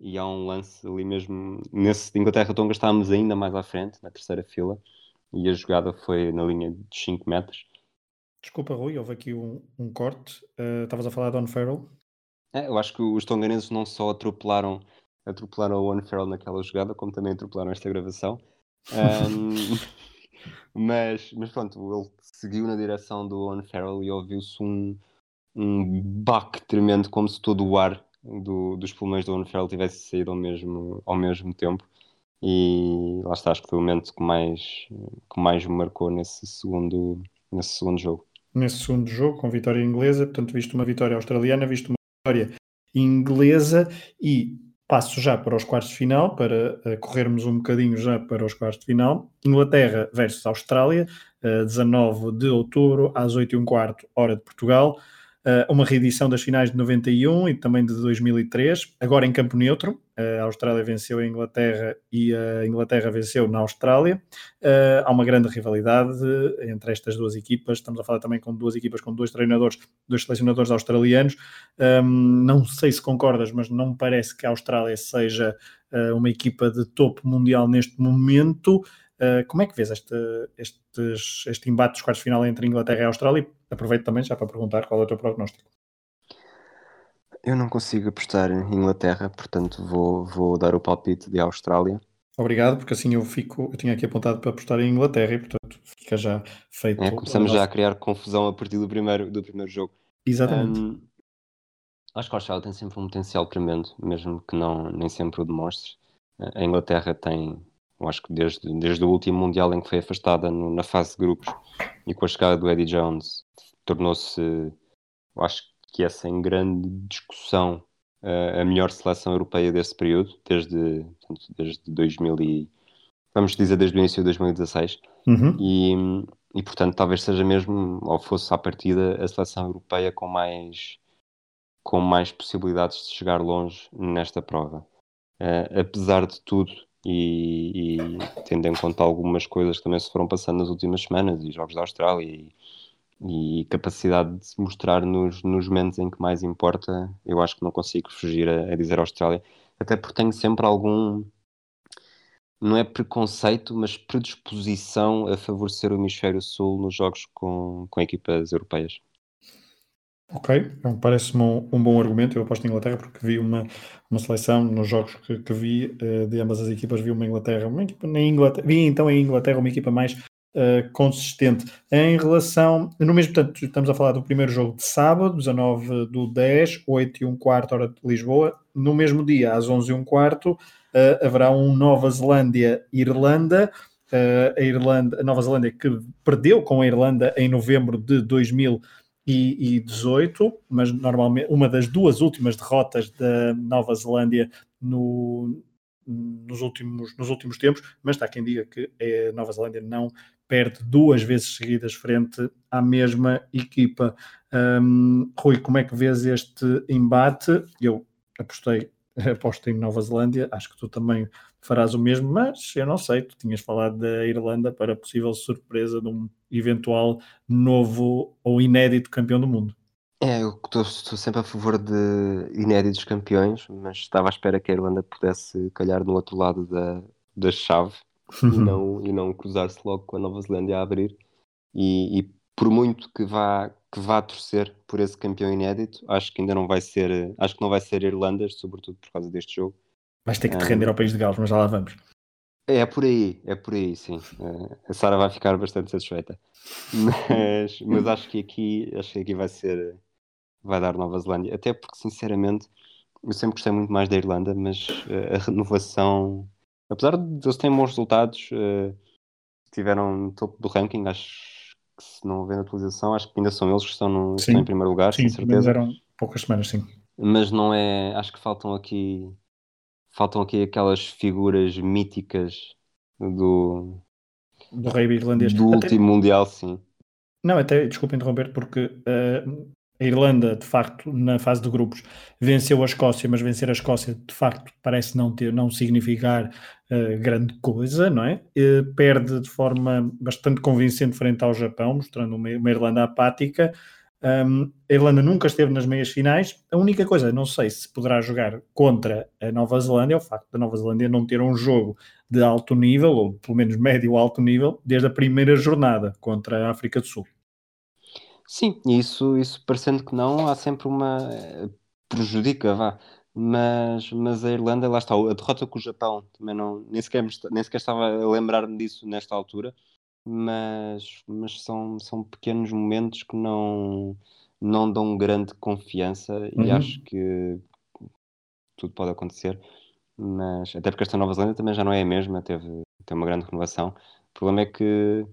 e há um lance ali mesmo nesse de Inglaterra-Tonga estávamos ainda mais à frente, na terceira fila e a jogada foi na linha de 5 metros Desculpa, Rui, houve aqui um, um corte. Uh, estavas a falar de On Farrell? É, eu acho que os tonganeses não só atropelaram, atropelaram o On Farrell naquela jogada, como também atropelaram esta gravação. Um, mas, mas pronto, ele seguiu na direção do On Farrell e ouviu-se um, um baque tremendo, como se todo o ar do, dos pulmões do On Farrell tivesse saído ao mesmo, ao mesmo tempo. E lá está, acho que foi o momento que mais, que mais me marcou nesse segundo, nesse segundo jogo nesse segundo jogo, com vitória inglesa, portanto, visto uma vitória australiana, visto uma vitória inglesa e passo já para os quartos de final, para uh, corrermos um bocadinho já para os quartos de final. Inglaterra versus Austrália, uh, 19 de outubro, às 8 e um quarto, hora de Portugal. Uh, uma reedição das finais de 91 e também de 2003, agora em campo neutro. Uh, a Austrália venceu a Inglaterra e a Inglaterra venceu na Austrália. Uh, há uma grande rivalidade entre estas duas equipas. Estamos a falar também com duas equipas com dois treinadores, dois selecionadores australianos. Um, não sei se concordas, mas não me parece que a Austrália seja uma equipa de topo mundial neste momento. Uh, como é que vês este, estes, este embate dos quartos de final entre Inglaterra e Austrália? E aproveito também já para perguntar qual é o teu prognóstico. Eu não consigo apostar em Inglaterra, portanto vou, vou dar o palpite de Austrália. Obrigado, porque assim eu fico, eu tinha aqui apontado para apostar em Inglaterra e portanto fica já feito. É, começamos já a criar confusão a partir do primeiro, do primeiro jogo. Exatamente. Um, acho que a Austrália tem sempre um potencial tremendo, mesmo que não nem sempre o demonstre. A Inglaterra tem, eu acho que desde, desde o último Mundial em que foi afastada no, na fase de grupos e com a chegada do Eddie Jones, tornou-se, eu acho que é sem grande discussão a melhor seleção europeia desse período, desde, desde 2000 e, vamos dizer desde o início de 2016 uhum. e, e portanto talvez seja mesmo ou fosse à partida a seleção europeia com mais com mais possibilidades de chegar longe nesta prova uh, apesar de tudo e, e, tendo em conta algumas coisas que também se foram passando nas últimas semanas e jogos da Austrália e, e capacidade de se mostrar nos, nos momentos em que mais importa, eu acho que não consigo fugir a, a dizer Austrália, até porque tenho sempre algum, não é preconceito, mas predisposição a favorecer o hemisfério sul nos jogos com, com equipas europeias. Ok, parece-me um, um, bom argumento. Eu aposto em Inglaterra porque vi uma, uma seleção nos jogos que, que vi uh, de ambas as equipas. Vi uma Inglaterra, uma equipa na Inglaterra, vi então em Inglaterra uma equipa mais uh, consistente. Em relação, no mesmo, portanto, estamos a falar do primeiro jogo de sábado, 19 do 10, 8 e um quarto hora de Lisboa. No mesmo dia, às 11 e um quarto, uh, haverá um Nova Zelândia-Irlanda. A Irlanda, a Nova Zelândia que perdeu com a Irlanda em novembro de 2018, mas normalmente uma das duas últimas derrotas da Nova Zelândia no, nos últimos, nos últimos tempos, mas está quem diga que a Nova Zelândia não perde duas vezes seguidas frente à mesma equipa. Um, Rui, como é que vês este embate? Eu apostei, aposto em Nova Zelândia, acho que tu também farás o mesmo, mas eu não sei, tu tinhas falado da Irlanda para possível surpresa de um eventual novo ou inédito campeão do mundo. É, eu estou sempre a favor de inéditos campeões, mas estava à espera que a Irlanda pudesse calhar no outro lado da, da chave e não, e não cruzar-se logo com a Nova Zelândia a abrir. E, e, por muito que vá, que vá torcer por esse campeão inédito, acho que ainda não vai ser, acho que não vai ser Irlanda, sobretudo por causa deste jogo. Vais ter que te render ao país de Gales, mas já lá vamos. É, por aí, é por aí, sim. Uh, a Sara vai ficar bastante satisfeita. Mas, mas acho que aqui, acho que aqui vai ser, vai dar Nova Zelândia. Até porque, sinceramente, eu sempre gostei muito mais da Irlanda, mas uh, a renovação apesar de eles terem bons resultados, uh, tiveram no topo do ranking, acho que se não houver atualização, acho que ainda são eles que estão, no, estão em primeiro lugar, sim, sem certeza. eram poucas semanas, sim. Mas não é, acho que faltam aqui faltam aqui aquelas figuras míticas do do rei irlandês. Do até... último mundial, sim. Não, até desculpa interromper, porque uh, a Irlanda, de facto, na fase de grupos, venceu a Escócia, mas vencer a Escócia, de facto, parece não ter, não significar uh, grande coisa, não é? Uh, perde de forma bastante convincente frente ao Japão, mostrando uma, uma Irlanda apática. Um, a Irlanda nunca esteve nas meias finais. A única coisa, não sei se poderá jogar contra a Nova Zelândia, é o facto da Nova Zelândia não ter um jogo de alto nível, ou pelo menos médio alto nível, desde a primeira jornada contra a África do Sul. Sim, isso, isso parecendo que não, há sempre uma. Prejudica, vá. Mas, mas a Irlanda, lá está, a derrota com o Japão também não. Nem sequer, nem sequer estava a lembrar-me disso nesta altura, mas, mas são, são pequenos momentos que não, não dão grande confiança e uhum. acho que tudo pode acontecer. Mas até porque esta Nova Zelândia também já não é a mesma, teve, teve uma grande renovação. O problema é que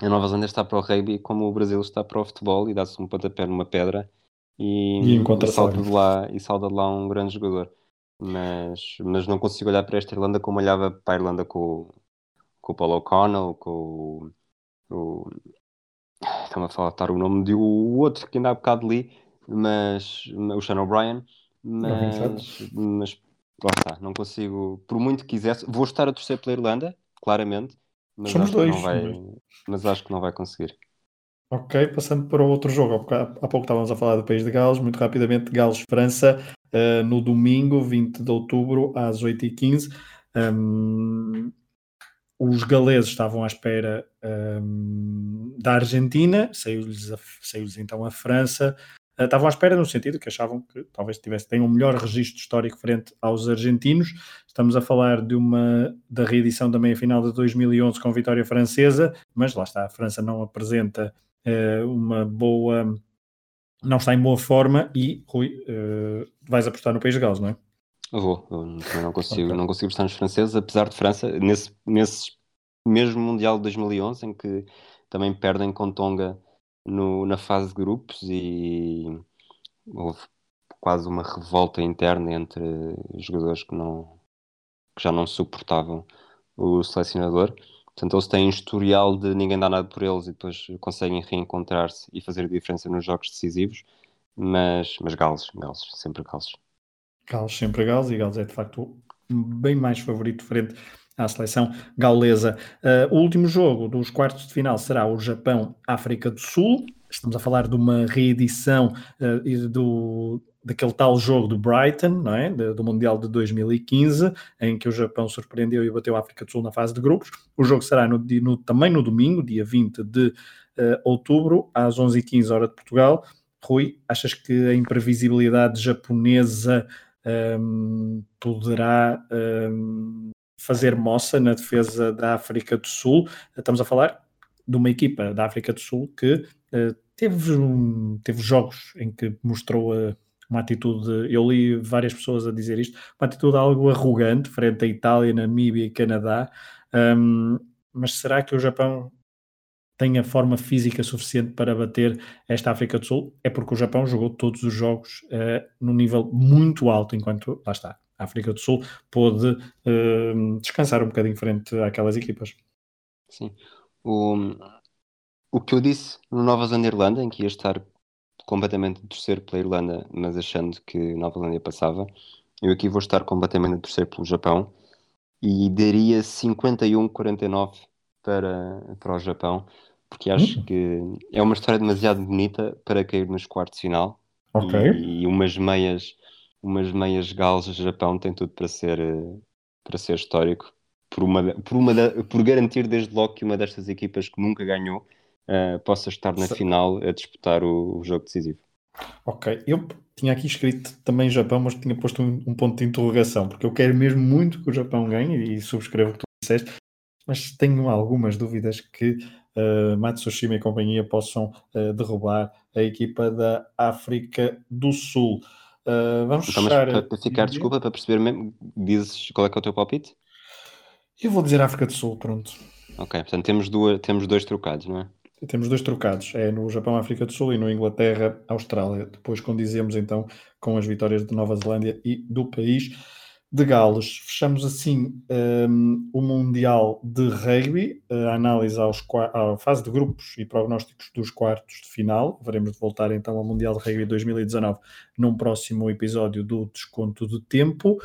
a Nova Zelândia está para o rugby como o Brasil está para o futebol e dá-se um pontapé numa pedra e, e, e salta de lá e salta de lá um grande jogador. Mas, mas não consigo olhar para esta Irlanda como olhava para a Irlanda com, com o Paul O'Connell, com o, o estão a faltar o nome de o outro que ainda há bocado li, mas o Sean O'Brien, mas, mas lá está, não consigo, por muito que quisesse, vou estar a torcer pela Irlanda, claramente, mas Somos dois. Vai, mas acho que não vai conseguir. Ok, passando para o outro jogo. Há pouco estávamos a falar do país de Gales, muito rapidamente, Gales-França, uh, no domingo, 20 de outubro, às 8h15. Um, os galeses estavam à espera um, da Argentina, saiu-lhes saiu então a França, uh, estavam à espera no sentido que achavam que talvez tivesse, tenham um melhor registro histórico frente aos argentinos. Estamos a falar de uma da reedição da meia-final de 2011 com vitória francesa, mas lá está, a França não apresenta uh, uma boa, não está em boa forma e, Rui, uh, vais apostar no País de Gales, não é? Eu vou, eu não consigo, okay. não consigo gostar nos franceses, apesar de França, nesse, nesse mesmo Mundial de 2011, em que também perdem com Tonga no, na fase de grupos e houve quase uma revolta interna entre jogadores que, não, que já não suportavam o selecionador. Portanto, eles têm um historial de ninguém dá nada por eles e depois conseguem reencontrar-se e fazer diferença nos jogos decisivos. Mas, mas Gales, Gales, sempre Gales. Gales sempre Gales e Gales é de facto bem mais favorito frente à seleção gaulesa. Uh, o último jogo dos quartos de final será o Japão-África do Sul. Estamos a falar de uma reedição uh, do, daquele tal jogo do Brighton, não é? Do Mundial de 2015, em que o Japão surpreendeu e bateu a África do Sul na fase de grupos. O jogo será no, no, também no domingo, dia 20 de uh, outubro, às 11h15 hora de Portugal. Rui, achas que a imprevisibilidade japonesa um, poderá um, fazer moça na defesa da África do Sul. Estamos a falar de uma equipa da África do Sul que uh, teve, um, teve jogos em que mostrou uh, uma atitude, eu li várias pessoas a dizer isto, uma atitude algo arrogante frente à Itália, Namíbia e Canadá. Um, mas será que o Japão tem a forma física suficiente para bater esta África do Sul, é porque o Japão jogou todos os jogos uh, num nível muito alto, enquanto, lá está, a África do Sul pôde uh, descansar um bocadinho frente àquelas equipas. Sim. O, o que eu disse no Nova Zelândia-Irlanda, em que ia estar completamente a torcer pela Irlanda, mas achando que Nova Zelândia passava, eu aqui vou estar completamente a torcer pelo Japão e daria 51-49 para, para o Japão porque acho hum. que é uma história demasiado bonita para cair nos quartos de final. Ok. E, e umas meias, umas meias galas Japão tem tudo para ser, para ser histórico. Por, uma, por, uma, por garantir desde logo que uma destas equipas que nunca ganhou uh, possa estar na final a disputar o, o, jogo decisivo. Ok, eu tinha aqui escrito também Japão, mas tinha posto um, um, ponto de interrogação, porque eu quero mesmo muito que o Japão ganhe e subscrevo o que tu disseste, mas tenho algumas dúvidas que uh, Matsushima e companhia possam uh, derrubar a equipa da África do Sul. Uh, vamos então, fechar... para, para ficar, desculpa, para perceber mesmo, dizes qual é que é o teu palpite? Eu vou dizer África do Sul, pronto. Ok, portanto temos, duas, temos dois trocados, não é? Temos dois trocados, é no Japão, África do Sul e no Inglaterra, Austrália. Depois condizemos então com as vitórias de Nova Zelândia e do país de Gales. Fechamos assim um, o Mundial de Rugby, a análise aos, à fase de grupos e prognósticos dos quartos de final. Veremos de voltar então ao Mundial de Rugby 2019 num próximo episódio do Desconto de Tempo.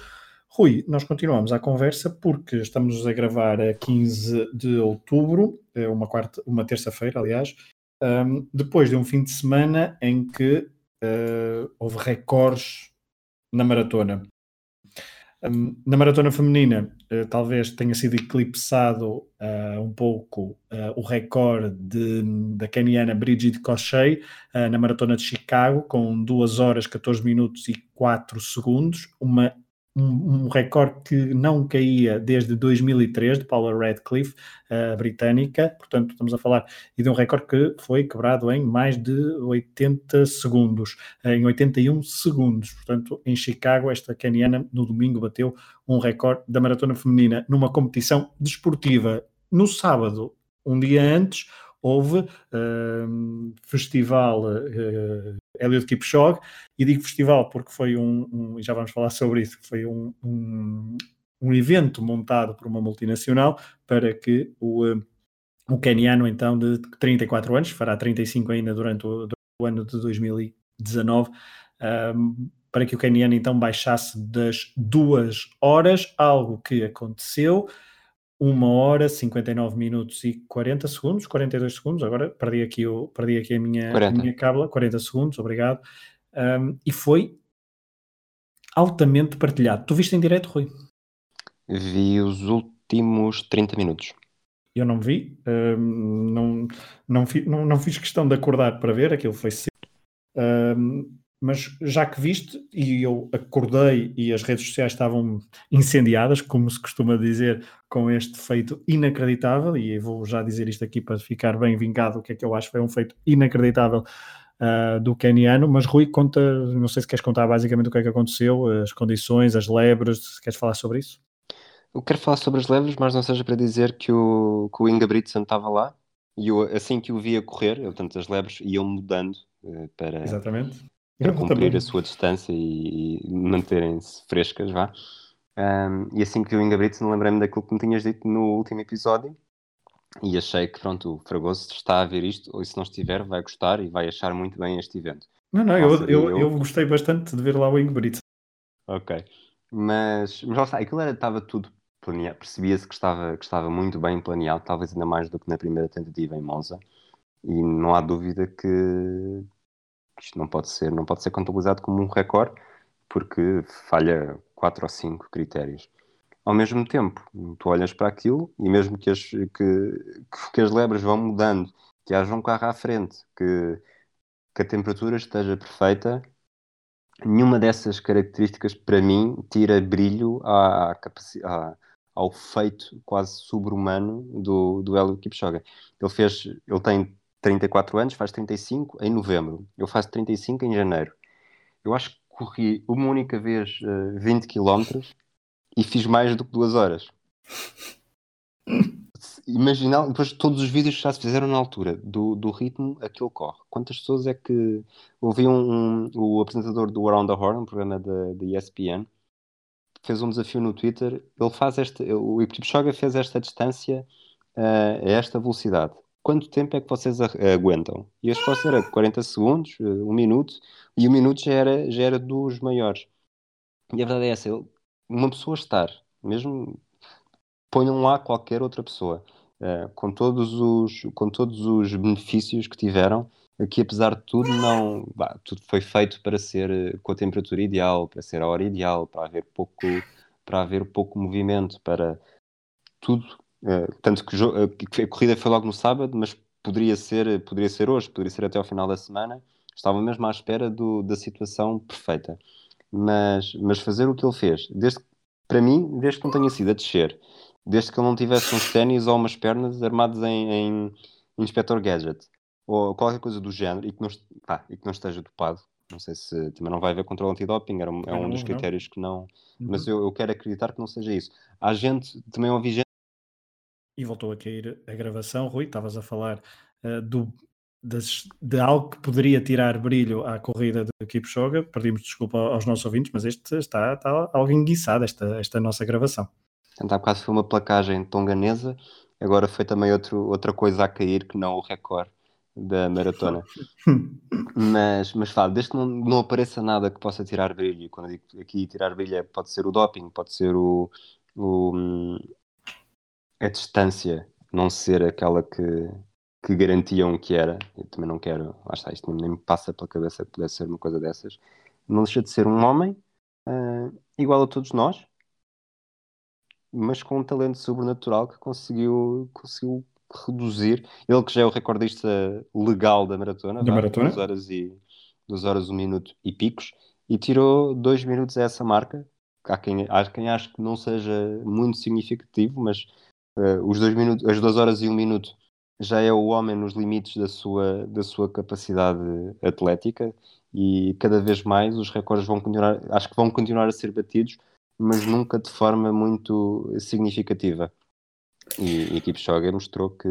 Rui, nós continuamos a conversa porque estamos a gravar a 15 de outubro, é uma, quarta, uma terça-feira, aliás, um, depois de um fim de semana em que uh, houve recordes na maratona na maratona feminina, uh, talvez tenha sido eclipsado uh, um pouco uh, o recorde de, da caniana Brigitte Cochet na maratona de Chicago, com 2 horas, 14 minutos e 4 segundos, uma um, um recorde que não caía desde 2003 de Paula Radcliffe, uh, britânica, portanto estamos a falar de um recorde que foi quebrado em mais de 80 segundos, em 81 segundos, portanto em Chicago esta caniana no domingo bateu um recorde da maratona feminina numa competição desportiva. No sábado, um dia antes, houve uh, festival uh, Eliud Kipchoge, e digo festival porque foi um, um, já vamos falar sobre isso, foi um, um, um evento montado por uma multinacional para que o, uh, o keniano, então, de 34 anos, fará 35 ainda durante o, durante o ano de 2019, um, para que o keniano, então, baixasse das duas horas, algo que aconteceu, 1 hora, 59 minutos e 40 segundos, 42 segundos, agora perdi aqui, o, perdi aqui a, minha, a minha cábula, 40 segundos, obrigado, um, e foi altamente partilhado. Tu viste em direto, Rui? Vi os últimos 30 minutos. Eu não vi, um, não, não, fi, não, não, fiz questão de acordar para ver, aquilo foi cedo. Um, mas já que viste, e eu acordei e as redes sociais estavam incendiadas, como se costuma dizer, com este feito inacreditável, e vou já dizer isto aqui para ficar bem vingado, o que é que eu acho foi um feito inacreditável uh, do keniano, mas Rui, conta, não sei se queres contar basicamente o que é que aconteceu, as condições, as lebres, se queres falar sobre isso? Eu quero falar sobre as lebres, mas não seja para dizer que o, que o Inga Britson estava lá, e eu, assim que o via correr, eu, portanto, as lebres iam mudando uh, para, Exatamente. Para cumprir a sua distância e, e manterem-se frescas, vá. Um, e assim que o Inga Britson, lembrei-me daquilo que me tinhas dito no último episódio, e achei que, pronto, o Fragoso está a ver isto, ou se não estiver, vai gostar e vai achar muito bem este evento. Não, não, eu, eu, eu, eu, gostei bastante de ver lá o Ingrid. Ok. Mas, mas lá está, aquilo era, estava tudo planeado, percebia-se que estava, que estava muito bem planeado, talvez ainda mais do que na primeira tentativa em Monza, e não há dúvida que isto não pode ser, não pode ser contabilizado como um recorde, porque falha quatro ou cinco critérios ao mesmo tempo, tu olhas para aquilo e mesmo que as, que, que as lebres vão mudando, que haja um carro à frente, que, que a temperatura esteja perfeita, nenhuma dessas características, para mim, tira brilho à, à, ao feito quase sobre-humano do, do Hélio Kipchoge. Ele fez, ele tem 34 anos, faz 35 em novembro. Eu faço 35 em janeiro. Eu acho que corri uma única vez uh, 20 quilómetros e fiz mais do que duas horas. Imaginar, depois todos os vídeos já se fizeram na altura do, do ritmo a que ele corre. Quantas pessoas é que. Ouvi um, um, o apresentador do Around the Horn, um programa da ESPN, fez um desafio no Twitter. Ele faz esta. O Kipchoge fez esta distância uh, a esta velocidade. Quanto tempo é que vocês aguentam? E a resposta era 40 segundos, uh, um minuto, e o minuto já era, já era dos maiores. E a verdade é essa, uma pessoa estar, mesmo ponham lá qualquer outra pessoa, uh, com, todos os, com todos os benefícios que tiveram, que apesar de tudo, não, bah, tudo foi feito para ser uh, com a temperatura ideal, para ser a hora ideal, para haver pouco, para haver pouco movimento, para tudo. Uh, tanto que, que a corrida foi logo no sábado, mas poderia ser, poderia ser hoje, poderia ser até ao final da semana. Estava mesmo à espera do, da situação perfeita mas, mas fazer o que ele fez, desde, para mim, desde que não tenha sido a descer, desde que ele não tivesse uns ténis ou umas pernas armados em, em Inspector Gadget, ou qualquer coisa do género, e que não, pá, e que não esteja dopado. Não sei se também não vai haver controle antidoping, era um, é um dos critérios que não. Mas uhum. eu, eu quero acreditar que não seja isso. Há gente, também ouvi gente. E voltou a cair a gravação, Rui, estavas a falar uh, do, das, de algo que poderia tirar brilho à corrida do Kipchoge. Pedimos desculpa aos nossos ouvintes, mas este está, está algo enguiçado, esta, esta nossa gravação. Há bocado foi uma placagem tonganesa, agora foi também outro, outra coisa a cair que não o recorde da maratona. mas, mas fala, desde que não, não apareça nada que possa tirar brilho, quando eu digo aqui tirar brilho é, pode ser o doping, pode ser o, o a distância não ser aquela que, que garantiam que era, eu também não quero, lá está, isto nem me passa pela cabeça que pudesse ser uma coisa dessas, não deixa de ser um homem uh, igual a todos nós, mas com um talento sobrenatural que conseguiu, conseguiu reduzir, ele que já é o recordista legal da maratona, da maratona? Duas horas e duas horas, um minuto e picos, e tirou dois minutos a essa marca. Há quem, há quem acho que não seja muito significativo, mas uh, os dois minutos, as duas horas e um minuto já é o homem nos limites da sua, da sua capacidade atlética e cada vez mais os recordes vão continuar, acho que vão continuar a ser batidos, mas nunca de forma muito significativa. E, e Kipchoge mostrou que,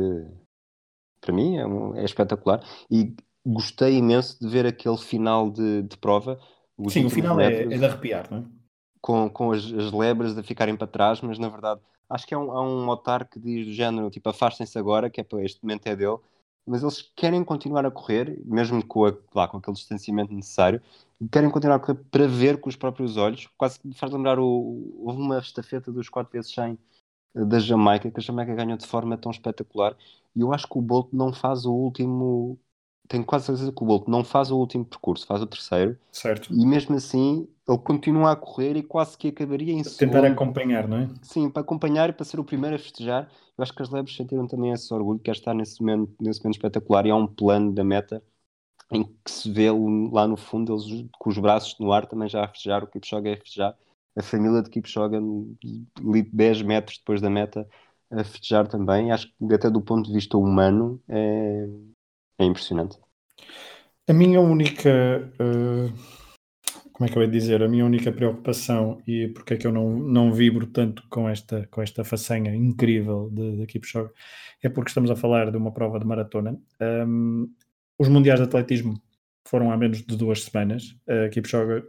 para mim, é, um, é, espetacular e gostei imenso de ver aquele final de, de prova. Sim, o final é, é de arrepiar, não é? Com, com as, as lebres a ficarem para trás, mas na verdade acho que há um, há um otar que diz do género, tipo, afastem-se agora, que é para este momento é dele, mas eles querem continuar a correr, mesmo com, a, lá, com aquele distanciamento necessário, querem continuar a correr para ver com os próprios olhos, quase que faz lembrar, o, houve uma estafeta dos 4 vezes 100 eh, da Jamaica, que a Jamaica ganhou de forma tão espetacular, e eu acho que o Bolt não faz o último tenho quase certeza que o Bolt não faz o último percurso, faz o terceiro. Certo. E mesmo assim, ele continua a correr e quase que acabaria em segundo. Tentar acompanhar, não é? Sim, para acompanhar e para ser o primeiro a festejar. Eu acho que as Lebres sentiram também esse orgulho, que é estar nesse momento, nesse momento espetacular e há um plano da meta em que se vê lá no fundo eles com os braços no ar também já a festejar, o Kipchoge a festejar, a família de Kipchoge ali 10 metros depois da meta a festejar também. Acho que até do ponto de vista humano é, é impressionante. A minha única, uh, como é que eu ia dizer, a minha única preocupação e porque é que eu não, não vibro tanto com esta, com esta façanha incrível de, de Kipchoge é porque estamos a falar de uma prova de maratona. Um, os mundiais de atletismo foram há menos de duas semanas. A Kipchoge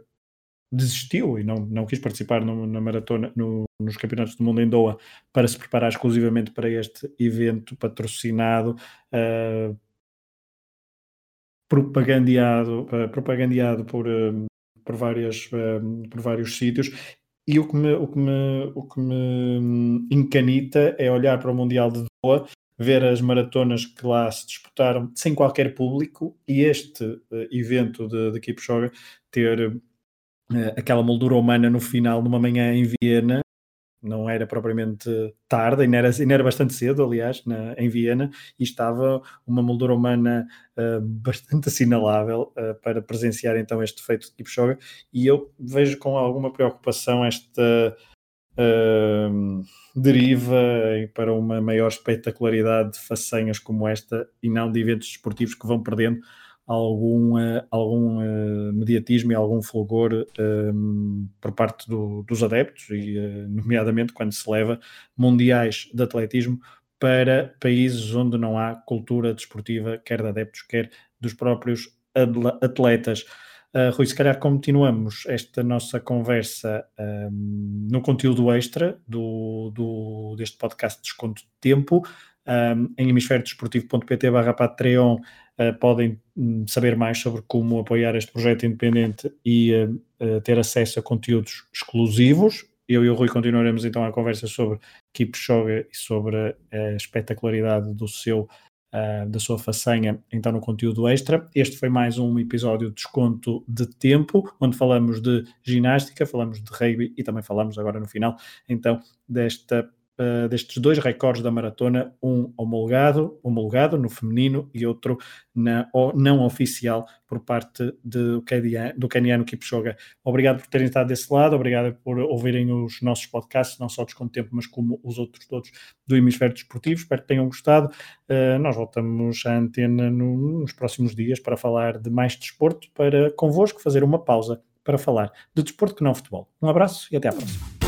desistiu e não, não quis participar no, na maratona, no, nos campeonatos do mundo em Doha para se preparar exclusivamente para este evento patrocinado uh, propagandeado, uh, propagandeado por, uh, por, várias, uh, por vários sítios. E o que, me, o, que me, o que me encanita é olhar para o Mundial de Doha, ver as maratonas que lá se disputaram sem qualquer público e este evento de, de Kipchoge ter aquela moldura humana no final, numa manhã em Viena, não era propriamente tarde, ainda era, ainda era bastante cedo, aliás, na, em Viena, e estava uma moldura humana uh, bastante assinalável uh, para presenciar então este feito de Kipchoge, e eu vejo com alguma preocupação esta uh, deriva para uma maior espetacularidade de façanhas como esta, e não de eventos desportivos que vão perdendo algum, uh, algum uh, mediatismo e algum fulgor um, por parte do, dos adeptos, e uh, nomeadamente quando se leva mundiais de atletismo para países onde não há cultura desportiva, quer de adeptos, quer dos próprios atletas. Uh, Rui, se calhar continuamos esta nossa conversa um, no conteúdo extra do, do, deste podcast Desconto de Tempo, um, em hemisfériodesportivo.pt barra Patreon podem um, saber mais sobre como apoiar este projeto independente e uh, ter acesso a conteúdos exclusivos. Eu e o Rui continuaremos então a conversa sobre Kipchoge e sobre a espetacularidade do seu da sua façanha, então no conteúdo extra. Este foi mais um episódio de desconto de tempo, onde falamos de ginástica, falamos de rugby e também falamos agora no final, então, desta uh, destes dois recordes da maratona, um homologado, homologado no feminino e outro na, não oficial por parte de, do caniano Kipchoge. Obrigado por terem estado desse lado, obrigado por ouvirem os nossos podcasts, não só Tempo, mas como os outros todos do Hemisfério Desportivo. Espero que tenham gostado. Uh, nós voltamos à antena no, nos próximos dias para falar de mais desporto, para convosco fazer uma pausa para falar de desporto que não futebol. Um abraço e até à próxima.